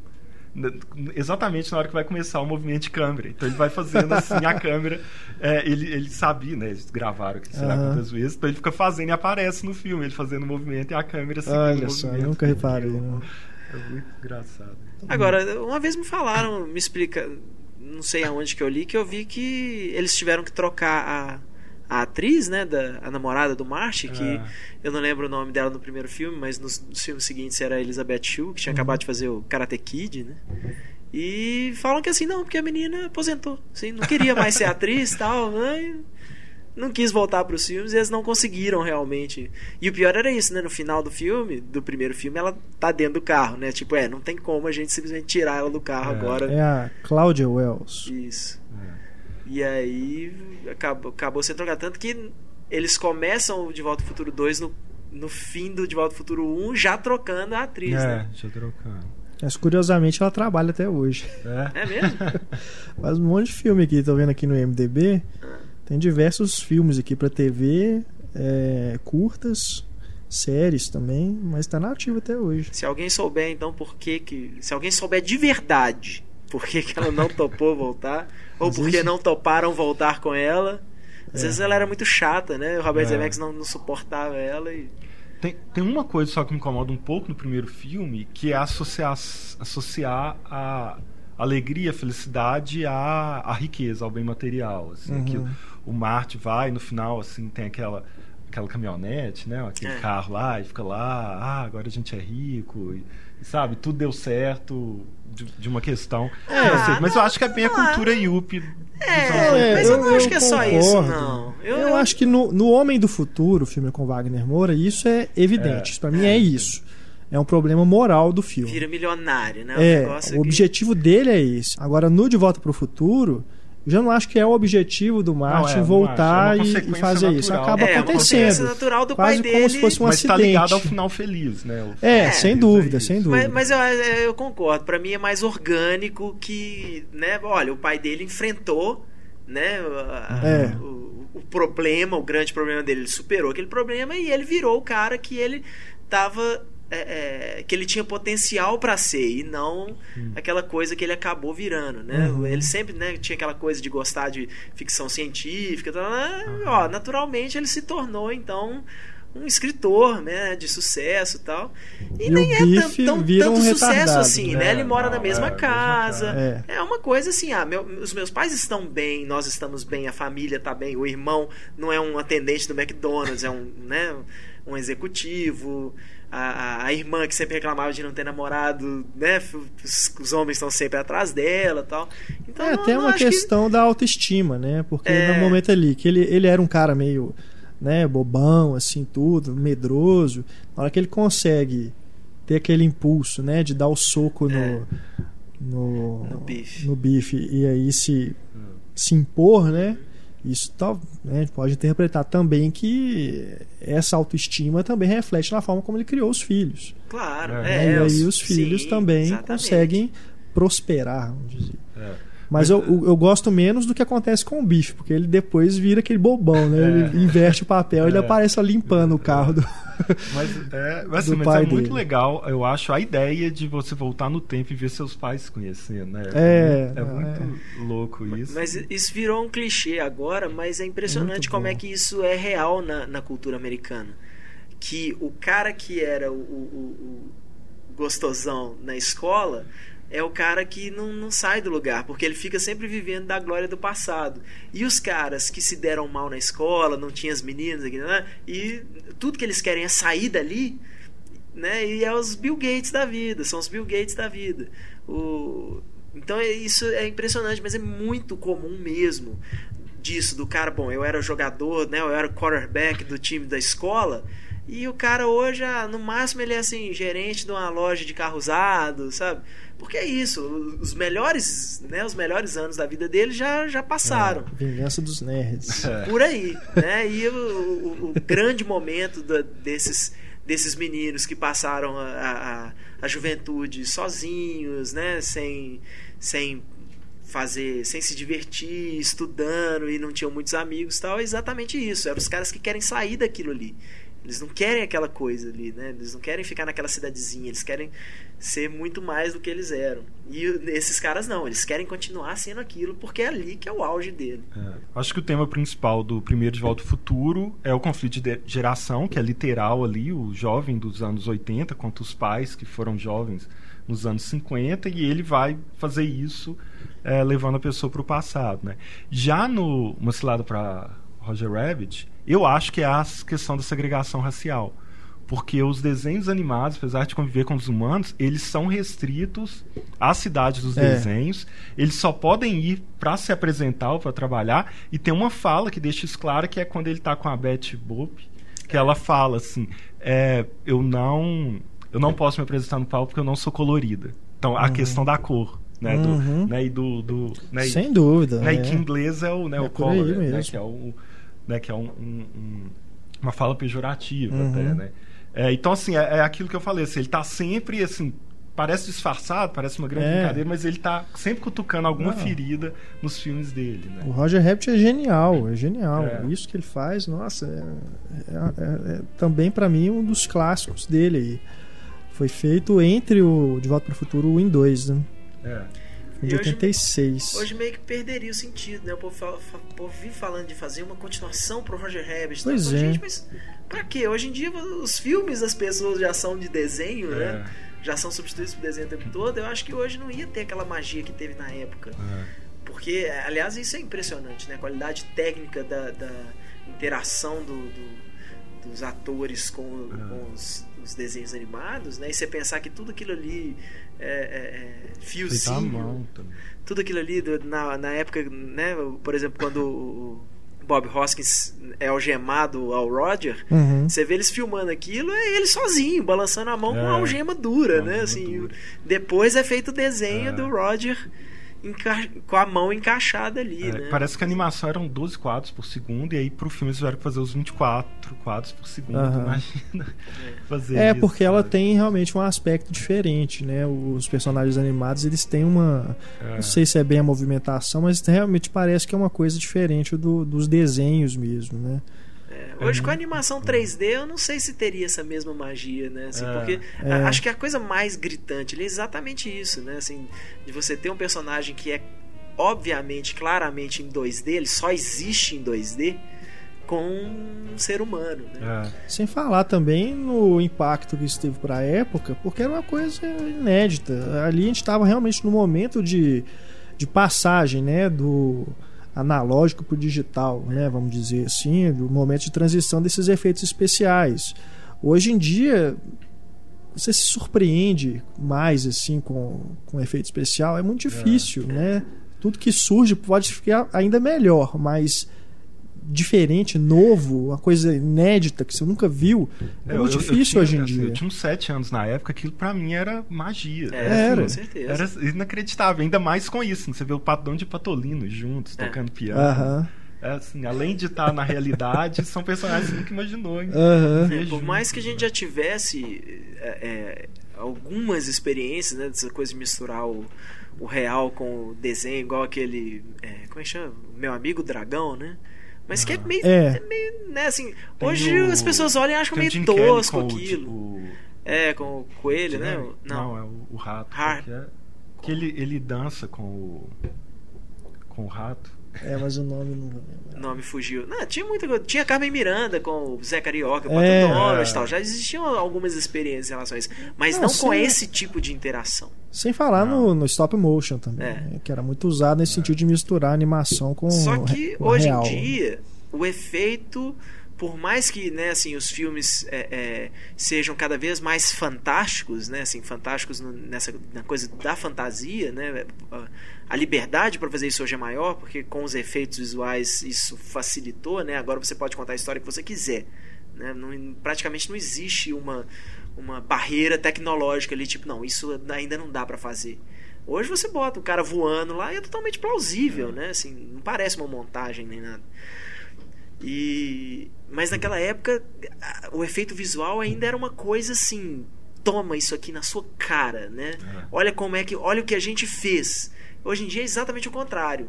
exatamente na hora que vai começar o movimento de câmera. Então ele vai fazendo assim a câmera. É, ele, ele sabia, né? Eles gravaram aqui, sei lá uhum. quantas vezes. Então ele fica fazendo e aparece no filme, ele fazendo o movimento e a câmera seguindo Olha o só,
nunca reparei. Não.
É muito engraçado.
Agora, uma vez me falaram, me explica, não sei aonde que eu li, que eu vi que eles tiveram que trocar a a atriz, né, da, a namorada do Marty, que é. eu não lembro o nome dela no primeiro filme, mas nos, nos filmes seguintes era a Elizabeth Shue, que tinha uhum. acabado de fazer o Karate Kid, né? E falam que assim, não, porque a menina aposentou, assim, não queria mais ser atriz tal, né? não quis voltar para os filmes e eles não conseguiram realmente. E o pior era isso, né? No final do filme, do primeiro filme, ela tá dentro do carro, né? Tipo, é, não tem como a gente simplesmente tirar ela do carro
é.
agora.
É a Claudia Wells.
Isso. E aí acabou, acabou sendo trocado. Tanto que eles começam o De Volta ao Futuro 2 no, no fim do De Volta ao Futuro 1 já trocando a atriz,
é,
né?
já trocando.
Mas curiosamente ela trabalha até hoje.
É, é mesmo?
Faz um monte de filme aqui, tô vendo aqui no MDB. Ah. Tem diversos filmes aqui pra TV, é, curtas, séries também, mas tá na ativa até hoje.
Se alguém souber então por que que. Se alguém souber de verdade por que, que ela não topou voltar, ou porque não toparam voltar com ela. Às é. vezes ela era muito chata, né? O Robert é. Zemeckis não, não, suportava ela e...
Tem, tem uma coisa só que me incomoda um pouco no primeiro filme, que é associar, associar a alegria, a felicidade à, à riqueza, ao bem material. Assim, uhum. que o, o Marte vai, no final, assim, tem aquela aquela caminhonete, né? Aquele é. carro lá, e fica lá, ah, agora a gente é rico, e, sabe, tudo deu certo, de, de uma questão. Ah, mas eu acho que é bem a cultura Yuppie.
É, mas eu, eu não acho que é só isso, não.
Eu, eu, acho que no, no Homem do Futuro, o filme com Wagner Moura, isso é evidente. É, isso pra mim é, é isso. É um problema moral do filme.
Vira milionário, né?
O, é, o objetivo dele é esse. Agora, no De Volta para o Futuro, já não acho que é o objetivo do Martin não, é, voltar é e, fazer natural. isso. Acaba
é,
acontecendo.
É natural do
quase
pai
como
dele.
se fosse um
mas
acidente.
Mas tá ligado ao final feliz, né?
É, é, sem dúvida, sem dúvida.
Mas, mas eu, eu, concordo. Para mim é mais orgânico que, né? Olha, o pai dele enfrentou, né? É. O, o problema, o grande problema dele, ele superou aquele problema e ele virou o cara que ele tava é, é, que ele tinha potencial para ser e não hum. aquela coisa que ele acabou virando, né? Uhum. Ele sempre né, tinha aquela coisa de gostar de ficção científica, tá, uhum. ó, naturalmente ele se tornou então um escritor, né, de sucesso tal. E, e nem é tão, tão tanto um sucesso assim, né? né? Ele mora não, na mesma é, casa. Mesma é. é. uma coisa assim, ah, meu, os meus pais estão bem, nós estamos bem, a família está bem, o irmão não é um atendente do McDonald's, é um, né, um executivo a, a, irmã que sempre reclamava de não ter namorado, né? Os, os homens estão sempre atrás dela tal. Então,
é até uma questão que... da autoestima, né? Porque é... no momento ali que ele, ele era um cara meio né, bobão, assim, tudo, medroso. Na hora que ele consegue ter aquele impulso, né, de dar o soco no, é. no, no, bife. no bife e aí se, se impor, né? Isso tá, né, pode interpretar também que essa autoestima também reflete na forma como ele criou os filhos.
Claro,
é. é e aí os filhos sim, também exatamente. conseguem prosperar, vamos dizer. É. Mas eu, eu gosto menos do que acontece com o bife, porque ele depois vira aquele bobão, né? Ele é. inverte o papel e ele é. aparece limpando o carro do.
Mas, é, mas, assim, mas é muito legal, eu acho, a ideia de você voltar no tempo e ver seus pais se conhecendo, né?
É,
é, muito é. louco isso.
Mas isso virou um clichê agora, mas é impressionante como é que isso é real na, na cultura americana. Que o cara que era o, o, o gostosão na escola é o cara que não, não sai do lugar, porque ele fica sempre vivendo da glória do passado. E os caras que se deram mal na escola, não tinham as meninas, né? e tudo que eles querem é sair dali, né? E é os Bill Gates da vida, são os Bill Gates da vida. O... Então é, isso é impressionante, mas é muito comum mesmo disso, do cara, bom, eu era jogador, né? Eu era quarterback do time da escola. E o cara hoje, ah, no máximo, ele é assim, gerente de uma loja de carro usado, sabe? Porque é isso, os melhores, né, os melhores anos da vida dele já, já passaram.
É, vingança dos nerds.
É. Por aí, né? E o, o, o grande momento da, desses desses meninos que passaram a, a, a, juventude sozinhos, né, sem, sem fazer, sem se divertir, estudando e não tinham muitos amigos, tal, é exatamente isso. Eram os caras que querem sair daquilo ali. Eles não querem aquela coisa ali, né? Eles não querem ficar naquela cidadezinha, eles querem ser muito mais do que eles eram. E esses caras não, eles querem continuar sendo aquilo porque é ali que é o auge dele. É.
Acho que o tema principal do primeiro De Volta ao Futuro é o conflito de geração, que é literal ali, o jovem dos anos 80 contra os pais que foram jovens nos anos 50, e ele vai fazer isso é, levando a pessoa para o passado. Né? Já no Uma Cilada para Roger Rabbit eu acho que é a questão da segregação racial. Porque os desenhos animados, apesar de conviver com os humanos, eles são restritos à cidade dos é. desenhos. Eles só podem ir para se apresentar ou para trabalhar. E tem uma fala que deixa isso claro, que é quando ele está com a Betty Boop, que ela fala assim: é, eu não eu não posso me apresentar no palco porque eu não sou colorida. Então, a uhum. questão da cor. Né, uhum. do, né, e do, do né,
Sem dúvida.
Né, é. E que inglês é o, né, é o color, né, que é o, né? Que é um, um, um, uma fala pejorativa uhum. até, né? É, então, assim, é, é, aquilo que eu falei, assim, ele está sempre, assim, parece disfarçado, parece uma grande é. brincadeira, mas ele está sempre cutucando alguma Não. ferida nos filmes dele, né?
O Roger Rabbit é genial, é genial. É. Isso que ele faz, nossa, é, é, é também para mim um dos clássicos dele aí. Foi feito entre o De Volta para o Futuro 1 e 2, né? É de 86.
Hoje, hoje, meio que perderia o sentido, né? O povo, fala, o povo vive falando de fazer uma continuação pro Roger Rabbit.
Tá? Pois tá? é.
Gente, mas pra quê? Hoje em dia os filmes das pessoas já são de desenho, né? é. né? Já são substituídos por desenho o tempo todo. Eu acho que hoje não ia ter aquela magia que teve na época. É. Porque, aliás, isso é impressionante, né? A qualidade técnica da, da interação do, do, dos atores com, é. com os, os desenhos animados, né? E você pensar que tudo aquilo ali é, é, é fiozinho. Tudo aquilo ali na, na época, né? Por exemplo, quando o Bob Hoskins é algemado ao Roger, uhum. você vê eles filmando aquilo, é ele sozinho, balançando a mão é, com uma algema dura, né? Assim, dura. Depois é feito o desenho é. do Roger com a mão encaixada ali, é, né?
Parece que a animação eram 12 quadros por segundo, e aí pro filme eles tiveram que fazer os 24 quadros por segundo, uhum. imagina fazer
É,
isso,
porque ela tem realmente um aspecto diferente, né? Os personagens animados, eles têm uma... É. Não sei se é bem a movimentação, mas realmente parece que é uma coisa diferente do, dos desenhos mesmo, né?
É, hoje com a animação 3D eu não sei se teria essa mesma magia, né? Assim, é, porque é. acho que a coisa mais gritante é exatamente isso, né? Assim, de você ter um personagem que é obviamente, claramente em 2D, ele só existe em 2D com um ser humano. Né?
É. Sem falar também no impacto que isso teve para a época, porque era uma coisa inédita. Ali a gente estava realmente no momento de, de passagem, né, do analógico para o digital, né, vamos dizer assim, do momento de transição desses efeitos especiais. Hoje em dia, você se surpreende mais assim com, com efeito especial, é muito difícil, é. né? Tudo que surge pode ficar ainda melhor, mas diferente, novo, uma coisa inédita que você nunca viu, é, muito eu, difícil eu
tinha,
hoje em dia.
Eu tinha uns sete anos na época, aquilo para mim era magia.
É, era, com certeza.
Era inacreditável, ainda mais com isso. Você vê o Padrão de Patolino juntos, é. tocando piano.
Aham. Uh -huh.
É assim, além de estar na realidade, são personagens que nunca imaginou.
Uhum. por mais que a gente já tivesse é, é, algumas experiências, né, dessa coisa de misturar o, o real com o desenho, igual aquele. É, como é que chama? Meu amigo Dragão, né? Mas que é meio, é. é meio né, assim, tem hoje o, as pessoas olham e acham meio tosco aquilo. O, tipo, é, com o coelho, né?
Não, não é o, o rato. Que, é, que ele, ele dança com o com o rato.
É, mas o nome não vou lembrar.
O nome fugiu. Não, tinha muita coisa. Tinha Carmen Miranda com o Zé Carioca, o é, Donald e tal. Já existiam algumas experiências em relação a isso. Mas não, não com esse tipo de interação.
Sem falar no, no, stop motion também, é. né? que era muito usado nesse é. sentido de misturar animação com
Só que hoje real. em dia, o efeito por mais que né, assim, os filmes é, é, sejam cada vez mais fantásticos, né, assim, fantásticos no, nessa na coisa da fantasia, né, a liberdade para fazer isso hoje é maior, porque com os efeitos visuais isso facilitou, né, agora você pode contar a história que você quiser. Né? Não, praticamente não existe uma, uma barreira tecnológica ali, tipo, não, isso ainda não dá para fazer. Hoje você bota o cara voando lá e é totalmente plausível, é. né? Assim, não parece uma montagem nem nada. E mas naquela época o efeito visual ainda era uma coisa assim, toma isso aqui na sua cara, né? É. Olha como é que, olha o que a gente fez. Hoje em dia é exatamente o contrário.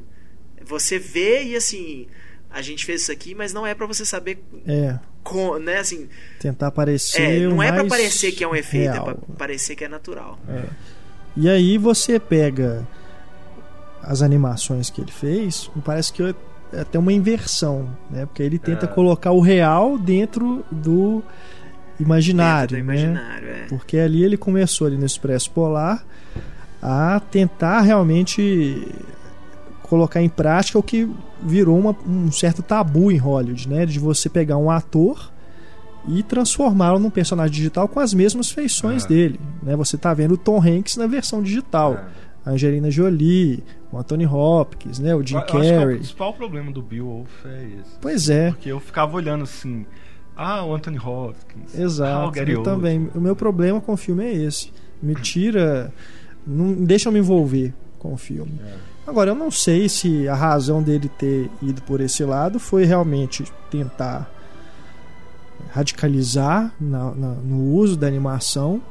Você vê e assim, a gente fez isso aqui, mas não é para você saber
é.
Com, né, assim,
tentar parecer
é, não é
para
parecer que é um efeito, real. é para parecer que é natural.
É. E aí você pega as animações que ele fez, parece que é até uma inversão, né? Porque ele tenta é. colocar o real dentro do imaginário, dentro do né? imaginário é. Porque ali ele começou ali no Expresso Polar a tentar realmente colocar em prática o que virou uma, um certo tabu em Hollywood, né? De você pegar um ator e transformá-lo num personagem digital com as mesmas feições dele, né? Você está vendo o Tom Hanks na versão digital. A Angelina Jolie, o Anthony Hopkins, né? O Jim eu Carrey. Acho que o
principal problema do Bill Wolf é esse.
Pois é.
Porque eu ficava olhando assim, ah, o Anthony Hopkins.
Exato.
Ah,
eu também. O meu problema com o filme é esse. Me tira, não deixa eu me envolver com o filme. É. Agora eu não sei se a razão dele ter ido por esse lado foi realmente tentar radicalizar na, na, no uso da animação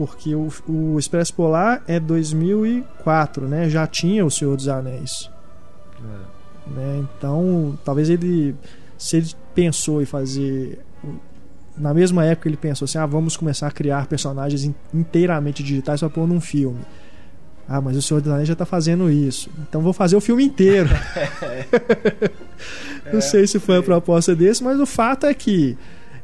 porque o, o Expresso Polar é 2004, né? Já tinha o Senhor dos Anéis. É. Né? Então, talvez ele, se ele pensou em fazer na mesma época ele pensou assim: ah, vamos começar a criar personagens inteiramente digitais para pôr num filme. Ah, mas o Senhor dos Anéis já está fazendo isso. Então vou fazer o filme inteiro. Não é, sei se foi a proposta desse, mas o fato é que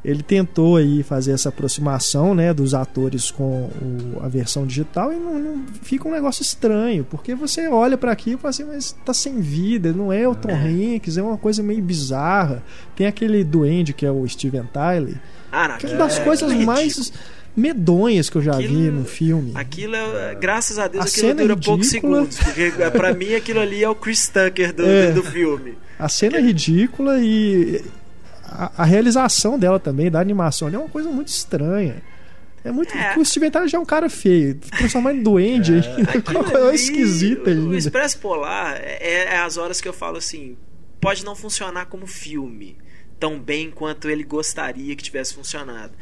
ele tentou aí fazer essa aproximação né, dos atores com o, a versão digital e não, não, fica um negócio estranho, porque você olha para aquilo e fala assim, mas tá sem vida, não é o Tom é. Hanks, é uma coisa meio bizarra. Tem aquele duende que é o Steven Tyler, ah, que é uma das é, coisas é mais medonhas que eu já aquilo, vi no filme.
Aquilo é, graças a Deus, a aquilo dura poucos segundos. Porque pra mim aquilo ali é o Chris Tucker do, é, do filme.
A cena é ridícula e a, realização dela também, da animação, é uma coisa muito estranha. É muito. É. O Steven Tyler já é um cara feio. Transformar em duende é, é esquisita
ainda. O Expresso Polar é, é as horas que eu falo assim: pode não funcionar como filme tão bem quanto ele gostaria que tivesse funcionado.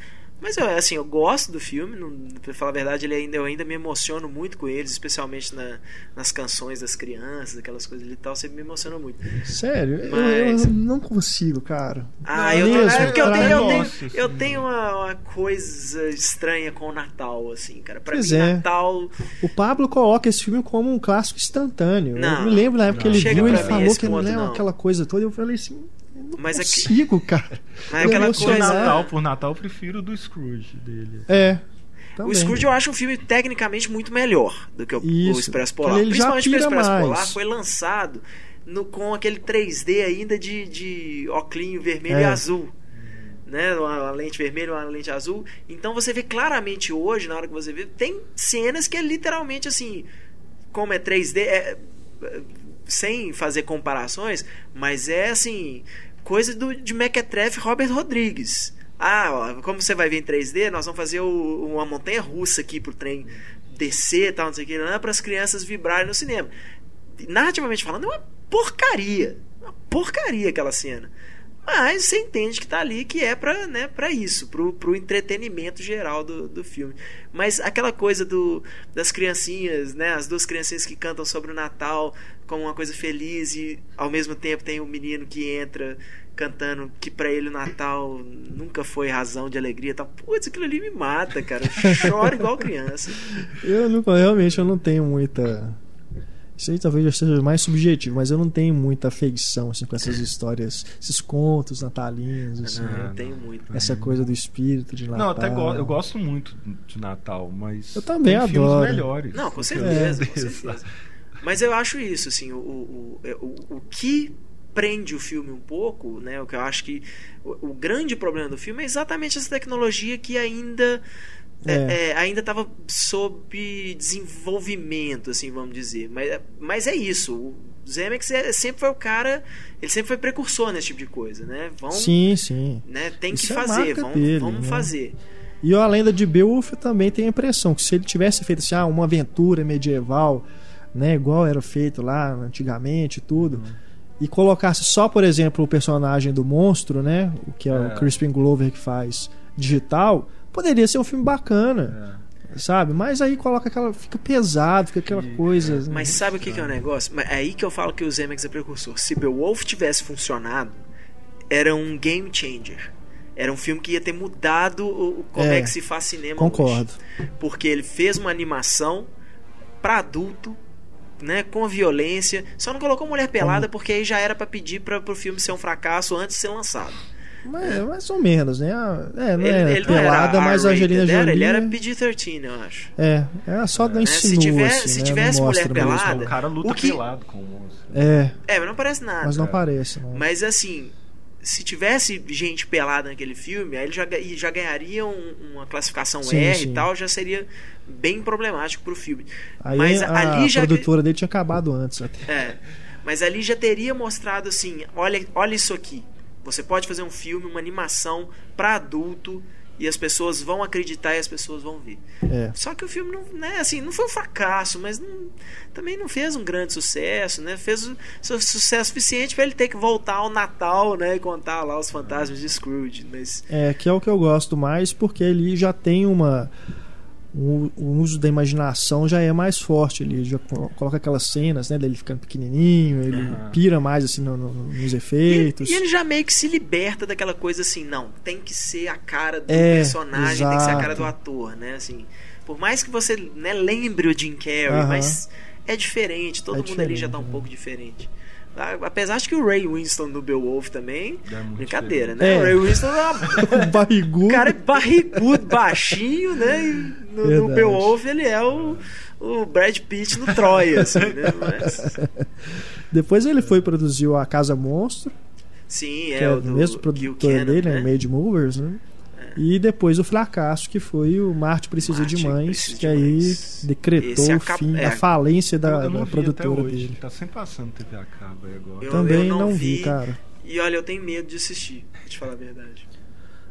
Mas eu, assim, eu gosto do filme, não, pra falar a verdade, ele ainda, eu ainda me emociono muito com eles, especialmente na, nas canções das crianças, aquelas coisas ali e tal, sempre me emociona muito.
Sério? Mas... Eu, eu, não consigo, cara.
Ah, não, eu, mesmo, é porque eu tenho, eu tenho, eu tenho uma, uma, coisa estranha com o Natal, assim, cara. Pra pois mim, é. Natal.
O Pablo coloca esse filme como um clássico instantâneo. Não, eu me lembro na época que ele viu, ele falou que não é aquela coisa toda, eu falei assim não mas consigo, aqui... cara.
Mas aquela coisa... Natal, por Natal, eu prefiro do Scrooge dele.
É.
Também. O Scrooge eu acho um filme tecnicamente muito melhor do que o, Isso, o Expresso Polar. Principalmente porque o Expresso mais. Polar foi lançado no, com aquele 3D ainda de, de óculos vermelho é. e azul. Né? Uma lente vermelha, uma lente azul. Então você vê claramente hoje, na hora que você vê, tem cenas que é literalmente assim. Como é 3D, é, sem fazer comparações, mas é assim coisa do, de Mequetrefe Robert Rodrigues. Ah, ó, como você vai ver em 3D, nós vamos fazer o, uma montanha russa aqui pro trem descer tal, não sei o que, para as crianças vibrarem no cinema. Narrativamente falando, é uma porcaria. Uma porcaria aquela cena. Mas você entende que tá ali que é para né, pra isso, pro, pro entretenimento geral do, do filme. Mas aquela coisa do, das criancinhas, né? As duas criancinhas que cantam sobre o Natal como uma coisa feliz e ao mesmo tempo tem o um menino que entra cantando que para ele o Natal nunca foi razão de alegria. Tá, putz, aquilo ali me mata, cara. Eu choro igual criança.
Eu não, realmente eu não tenho muita isso aí talvez seja mais subjetivo, mas eu não tenho muita afeição assim, com essas histórias, esses contos natalinos. Assim,
não, eu tenho muito.
Essa coisa do espírito de Natal.
Não, até go eu gosto muito de Natal, mas.
Eu também adoro.
melhores.
Não, com certeza, é. com certeza. Mas eu acho isso, assim, o, o, o, o que prende o filme um pouco, né? O que eu acho que o, o grande problema do filme é exatamente essa tecnologia que ainda é. É, ainda estava sob desenvolvimento, assim, vamos dizer. Mas, mas é isso. O Zemeckis é, sempre foi o cara. Ele sempre foi precursor nesse tipo de coisa, né?
Vão, sim, sim.
Né, tem isso que fazer, vamos, dele, vamos né? fazer.
E a lenda de Beowulf também tem a impressão que se ele tivesse feito assim, ah, uma aventura medieval, né, igual era feito lá antigamente tudo, uhum. e colocasse só, por exemplo, o personagem do monstro, né, o que é, é. o Crispin Glover que faz digital, poderia ser um filme bacana. É sabe? Mas aí coloca aquela. fica pesado, fica aquela coisa.
Mas né? sabe o que, que, é o negócio? É aí que eu falo que o Zemeckis é precursor. Se Beowulf tivesse funcionado, era um game changer. Era um filme que ia ter mudado o, como é, é que se faz cinema.
Concordo.
Hoje. Porque ele fez uma animação para adulto, né, com violência. Só não colocou mulher pelada porque aí já era para pedir para o filme ser um fracasso antes de ser lançado.
Mas, mais ou menos, né? É, não ele, é ele pelada, não mas a Angelina Jolie...
Ele era PG-13, eu acho.
É, é só da é. Se,
tiver,
assim,
se
né?
tivesse mulher pelada...
O cara luta o que... pelado com o monstro.
É.
É, mas não parece nada.
Mas não parece. Não.
Mas assim, se tivesse gente pelada naquele filme, aí ele já, já ganharia um, uma classificação sim, R sim. e tal, já seria bem problemático pro filme.
Aí mas a, ali a já produtora dele tinha acabado antes até.
É. Mas ali já teria mostrado assim, olha, olha isso aqui. Você pode fazer um filme, uma animação para adulto e as pessoas vão acreditar e as pessoas vão ver.
É.
Só que o filme não, né, assim, não foi um fracasso, mas não, também não fez um grande sucesso, né? Fez o, sucesso suficiente para ele ter que voltar ao Natal, né, e contar lá os fantasmas de Scrooge, mas
É, que é o que eu gosto mais porque ele já tem uma o, o, uso da imaginação já é mais forte. Ele já coloca aquelas cenas, né? Dele ficando pequenininho, ele uhum. pira mais assim no, no, nos efeitos.
E, e, ele já meio que se liberta daquela coisa assim, não, tem que ser a cara do é, personagem, exato. tem que ser a cara do ator, né? Assim, por mais que você né, lembre o Jim Carrey, uhum. mas é diferente, todo é mundo diferente, ali já tá um né? pouco diferente. Apesar de que o Ray Winston no Beowulf também, é brincadeira, né?
É.
O Ray Winston é
barrigudo.
O cara é barrigudo, baixinho, né? E no, no Beowulf ele é o, o Brad Pitt no Troia, assim, né? Mas...
Depois ele foi produzir a Casa Monstro.
Sim,
é, é o do, mesmo produtor dele, né? Made Movers, né? E depois o fracasso, que foi o Marte Precisa Marte de Mães, precisa que aí decretou o fim, é, a falência da, eu, eu da produtora dele.
Tá sempre passando TV a cabo aí agora.
Eu, Também não, não vi, vi, cara.
E olha, eu tenho medo de assistir, pra te falar a verdade.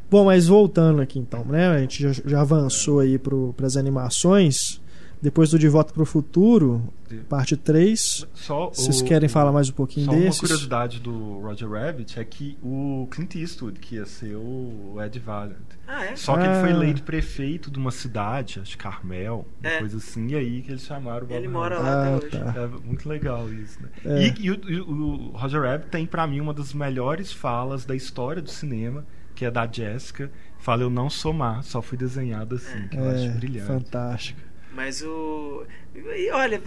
Bom, mas voltando aqui então, né? A gente já, já avançou aí para as animações. Depois do De Volta para o Futuro, parte 3. Só Vocês o, querem falar mais um pouquinho
só
desses?
Uma curiosidade do Roger Rabbit é que o Clint Eastwood, que ia ser o Ed Valiant.
Ah, é?
Só que
ah.
ele foi eleito prefeito de uma cidade, acho que Carmel, uma é. coisa assim, e aí que eles chamaram o
Bob Ele mora lá ah, até hoje.
Tá. É muito legal isso, né? É. E, e, o, e, o, Roger Rabbit tem para mim uma das melhores falas da história do cinema, que é da Jessica. Fala, eu não sou má, só fui desenhado assim, que eu acho
é,
brilhante.
Fantástico.
Mas o. E olha,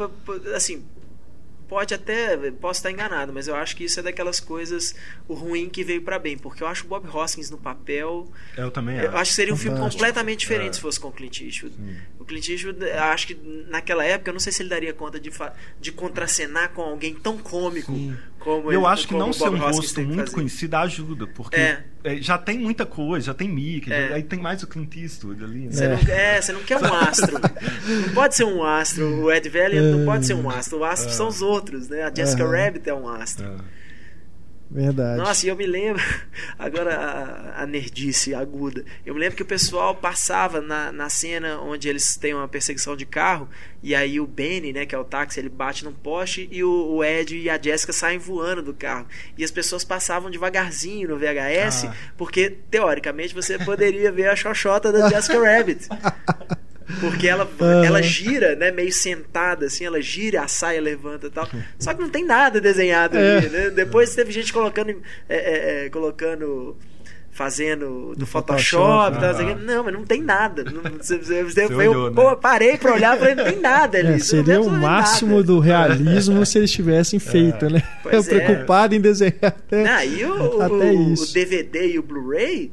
assim, pode até posso estar enganado, mas eu acho que isso é daquelas coisas o ruim que veio para bem, porque eu acho o Bob Hoskins no papel.
Eu também
eu acho. que seria um filme completamente diferente é. se fosse com o Clint Eastwood. Sim. O Clint Eastwood, acho que naquela época, eu não sei se ele daria conta de, de contracenar com alguém tão cômico Sim. Como
Eu
ele,
acho que não ser um rosto muito conhecido ajuda, porque é. é. já tem muita coisa, já tem Mickey, é. aí tem mais o Clint Eastwood ali. Né?
Você não, é, você não quer um astro. não pode ser um astro. O Ed Valiant não pode ser um astro. O astro é. são os outros, né? A Jessica Rabbit é um astro.
Verdade.
Nossa, e eu me lembro, agora a, a, nerdice aguda. Eu me lembro que o pessoal passava na, na cena onde eles têm uma perseguição de carro, e aí o Benny, né, que é o táxi, ele bate num poste e o, o Ed e a Jessica saem voando do carro. E as pessoas passavam devagarzinho no VHS, ah. porque teoricamente você poderia ver a xoxota da Jessica Rabbit. Porque ela, uhum. ela gira, né? Meio sentada, assim, ela gira, a saia levanta e tal. Só que não tem nada desenhado é. ali, né? Depois teve gente colocando. É, é, é colocando fazendo do, Photoshop, Photoshop tal, não, mas não tem nada. Não, você, você, você eu, pô, né? parei pra olhar e falei, não tem nada ali. É,
seria o máximo nada. do realismo se eles tivessem feito, é. né? Eu é. preocupado em desenhar até,
não, e o,
até
o,
isso.
o DVD e o Blu-ray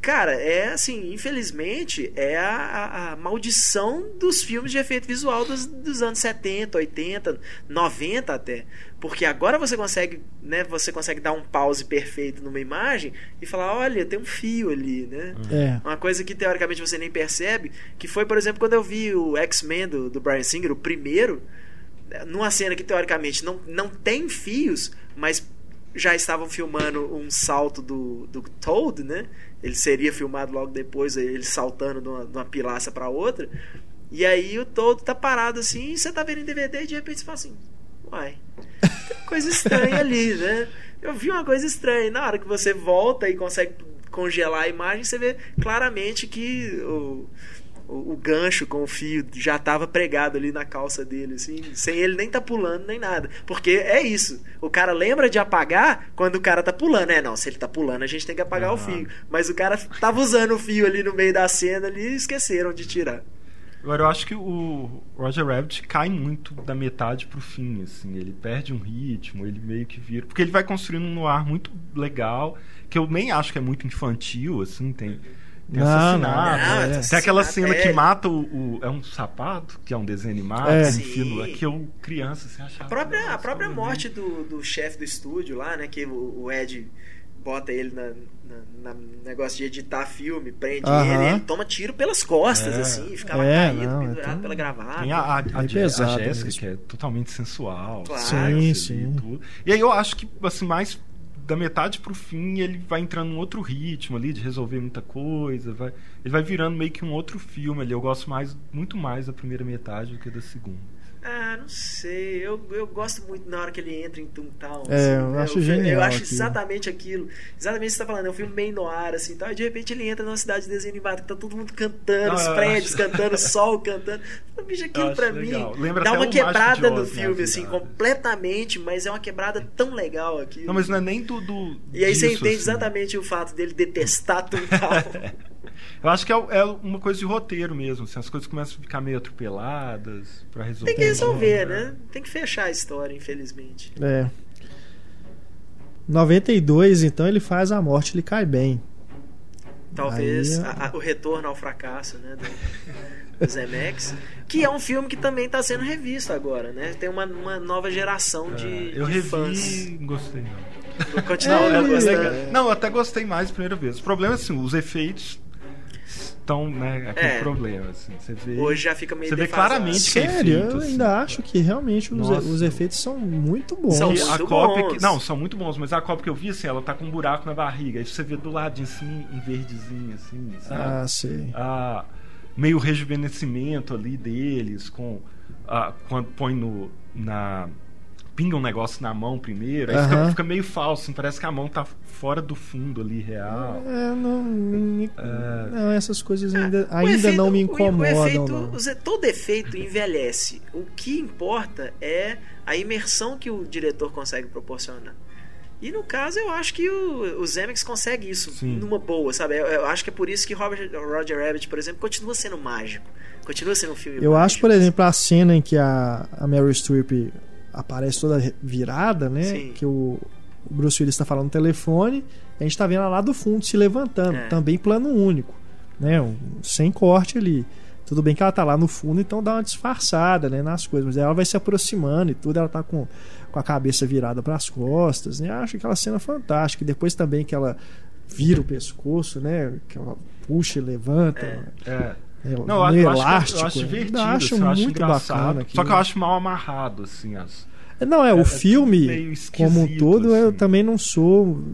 cara, é assim, infelizmente, é a, a, a, maldição dos filmes de efeito visual dos, dos anos 70, 80, 90 até. Porque agora você consegue, né, você consegue dar um pause perfeito numa imagem e falar, olha, tem um fio ali, né?
É.
Uma coisa que teoricamente você nem percebe, que foi, por exemplo, quando eu vi o X-Men do, do Brian Singer, o primeiro, numa cena que teoricamente não, não tem fios, mas já estavam filmando um salto do, do Toad, né? Ele seria filmado logo depois, ele saltando de uma, de uma pilaça para outra. E aí o Toad tá parado assim, e você tá vendo em DVD e de repente você fala assim: Uai, tem coisa estranha ali, né? Eu vi uma coisa estranha. Na hora que você volta e consegue congelar a imagem, você vê claramente que o, o, o gancho com o fio já estava pregado ali na calça dele, assim, sem ele nem tá pulando nem nada. Porque é isso. O cara lembra de apagar quando o cara tá pulando. É, não, se ele tá pulando, a gente tem que apagar uhum. o fio. Mas o cara tava usando o fio ali no meio da cena ali e esqueceram de tirar.
Agora, eu acho que o Roger Rabbit cai muito da metade pro fim, assim. Ele perde um ritmo, ele meio que vira... Porque ele vai construindo um noir muito legal, que eu nem acho que é muito infantil, assim, tem... Tem não, assassinato. Não, é. Tem aquela cena é. que mata o, o, É um sapato, que é um desenho animado, é. um filme, que eu, criança, assim, achava.
A própria, a própria morte do, do chefe do estúdio lá, né? Que o, o Ed bota ele na, na, na, negócio de editar filme, prende ele, ele toma tiro pelas costas, é. assim, ficava é, caído, não, pendurado então... pela gravata.
Tem a, a, a, a, a Jéssica, que é totalmente sensual. Claro. Sim, sim. E, tudo. e aí eu acho que, assim, mais da metade pro fim ele vai entrando num outro ritmo ali de resolver muita coisa, vai, ele vai virando meio que um outro filme ali. Eu gosto mais, muito mais da primeira metade do que da segunda.
Ah, não sei. Eu, eu gosto muito na hora que ele entra em Toontown.
É, assim, eu né? acho eu, genial.
Eu acho aqui. exatamente aquilo. Exatamente o que você tá falando. É um filme meio noir, assim, tal, e de repente ele entra numa cidade de desenho animado que tá todo mundo cantando, não, os prédios acho... cantando, o sol cantando. Bicho, aquilo pra legal. mim
Lembra
dá uma quebrada no filme, assim, completamente, mas é uma quebrada tão legal aqui.
Não, mas não é nem do. do
e aí disso, você entende assim. exatamente o fato dele detestar Toontown.
Eu acho que é, é, uma coisa de roteiro mesmo. Assim, as coisas começam a ficar meio atropeladas para resolver.
Tem que resolver, né? Tem que fechar a história, infelizmente.
É. 92, então ele faz a morte, ele cai bem.
Talvez Aí... a, a, o retorno ao fracasso, né? Do, do Zemex. Que é um filme que também está sendo revisto agora, né? Tem uma, uma nova geração de,
é, eu
de
revi,
fãs.
gostei não.
Continua, é, eu
gostei. Não, eu até gostei mais a primeira vez. O problema é assim, os efeitos tão, né, aquele é. problema, assim. Você vê,
Hoje já fica meio
Você vê claramente
que é Sério, efeito, eu assim. ainda acho que realmente os, os, efeitos são muito bons.
São muito
a
bons.
Que, não, são muito bons, mas a copa que eu vi, assim, ela tá com um buraco na barriga. Aí você vê do ladinho, assim, em verdezinho, assim, sabe?
Ah, sei.
Ah, meio rejuvenescimento ali deles, com... Ah, quando põe no, na pinga um negócio na mão primeiro, aí fica, fica, meio falso, assim, parece que a mão tá fora do fundo ali, real.
É, não, me, é... não essas coisas ainda, é, ainda efeito, não me incomodam. O, efeito,
não. todo efeito envelhece. O que importa é a imersão que o diretor consegue proporcionar. E no caso, eu acho que o, o Zemeckis consegue isso Sim. numa boa, sabe? Eu, eu, acho que é por isso que Robert, Roger Rabbit, por exemplo, continua sendo mágico. Continua sendo um filme
Eu
mágico.
acho, por exemplo, a cena em que a, a Meryl Streep aparece toda virada, né? Sim. Que o, o Bruce Willis está falando no telefone, a gente está vendo ela lá do fundo se levantando, é. também plano único, né? Um, sem corte ali. Tudo bem que ela tá lá no fundo, então dá uma disfarçada, né, nas coisas, mas ela vai se aproximando e tudo, ela tá com, com a cabeça virada para as costas, né? Acho aquela cena fantástica. E depois também que ela vira o pescoço, né? Que ela puxa e levanta.
É. é. É, não, eu, elástico. Acho, eu acho divertido,
acho
assim,
muito
acho
bacana.
Só que eu acho mal amarrado, assim, as,
não, é, o é, filme como um todo assim. eu também não sou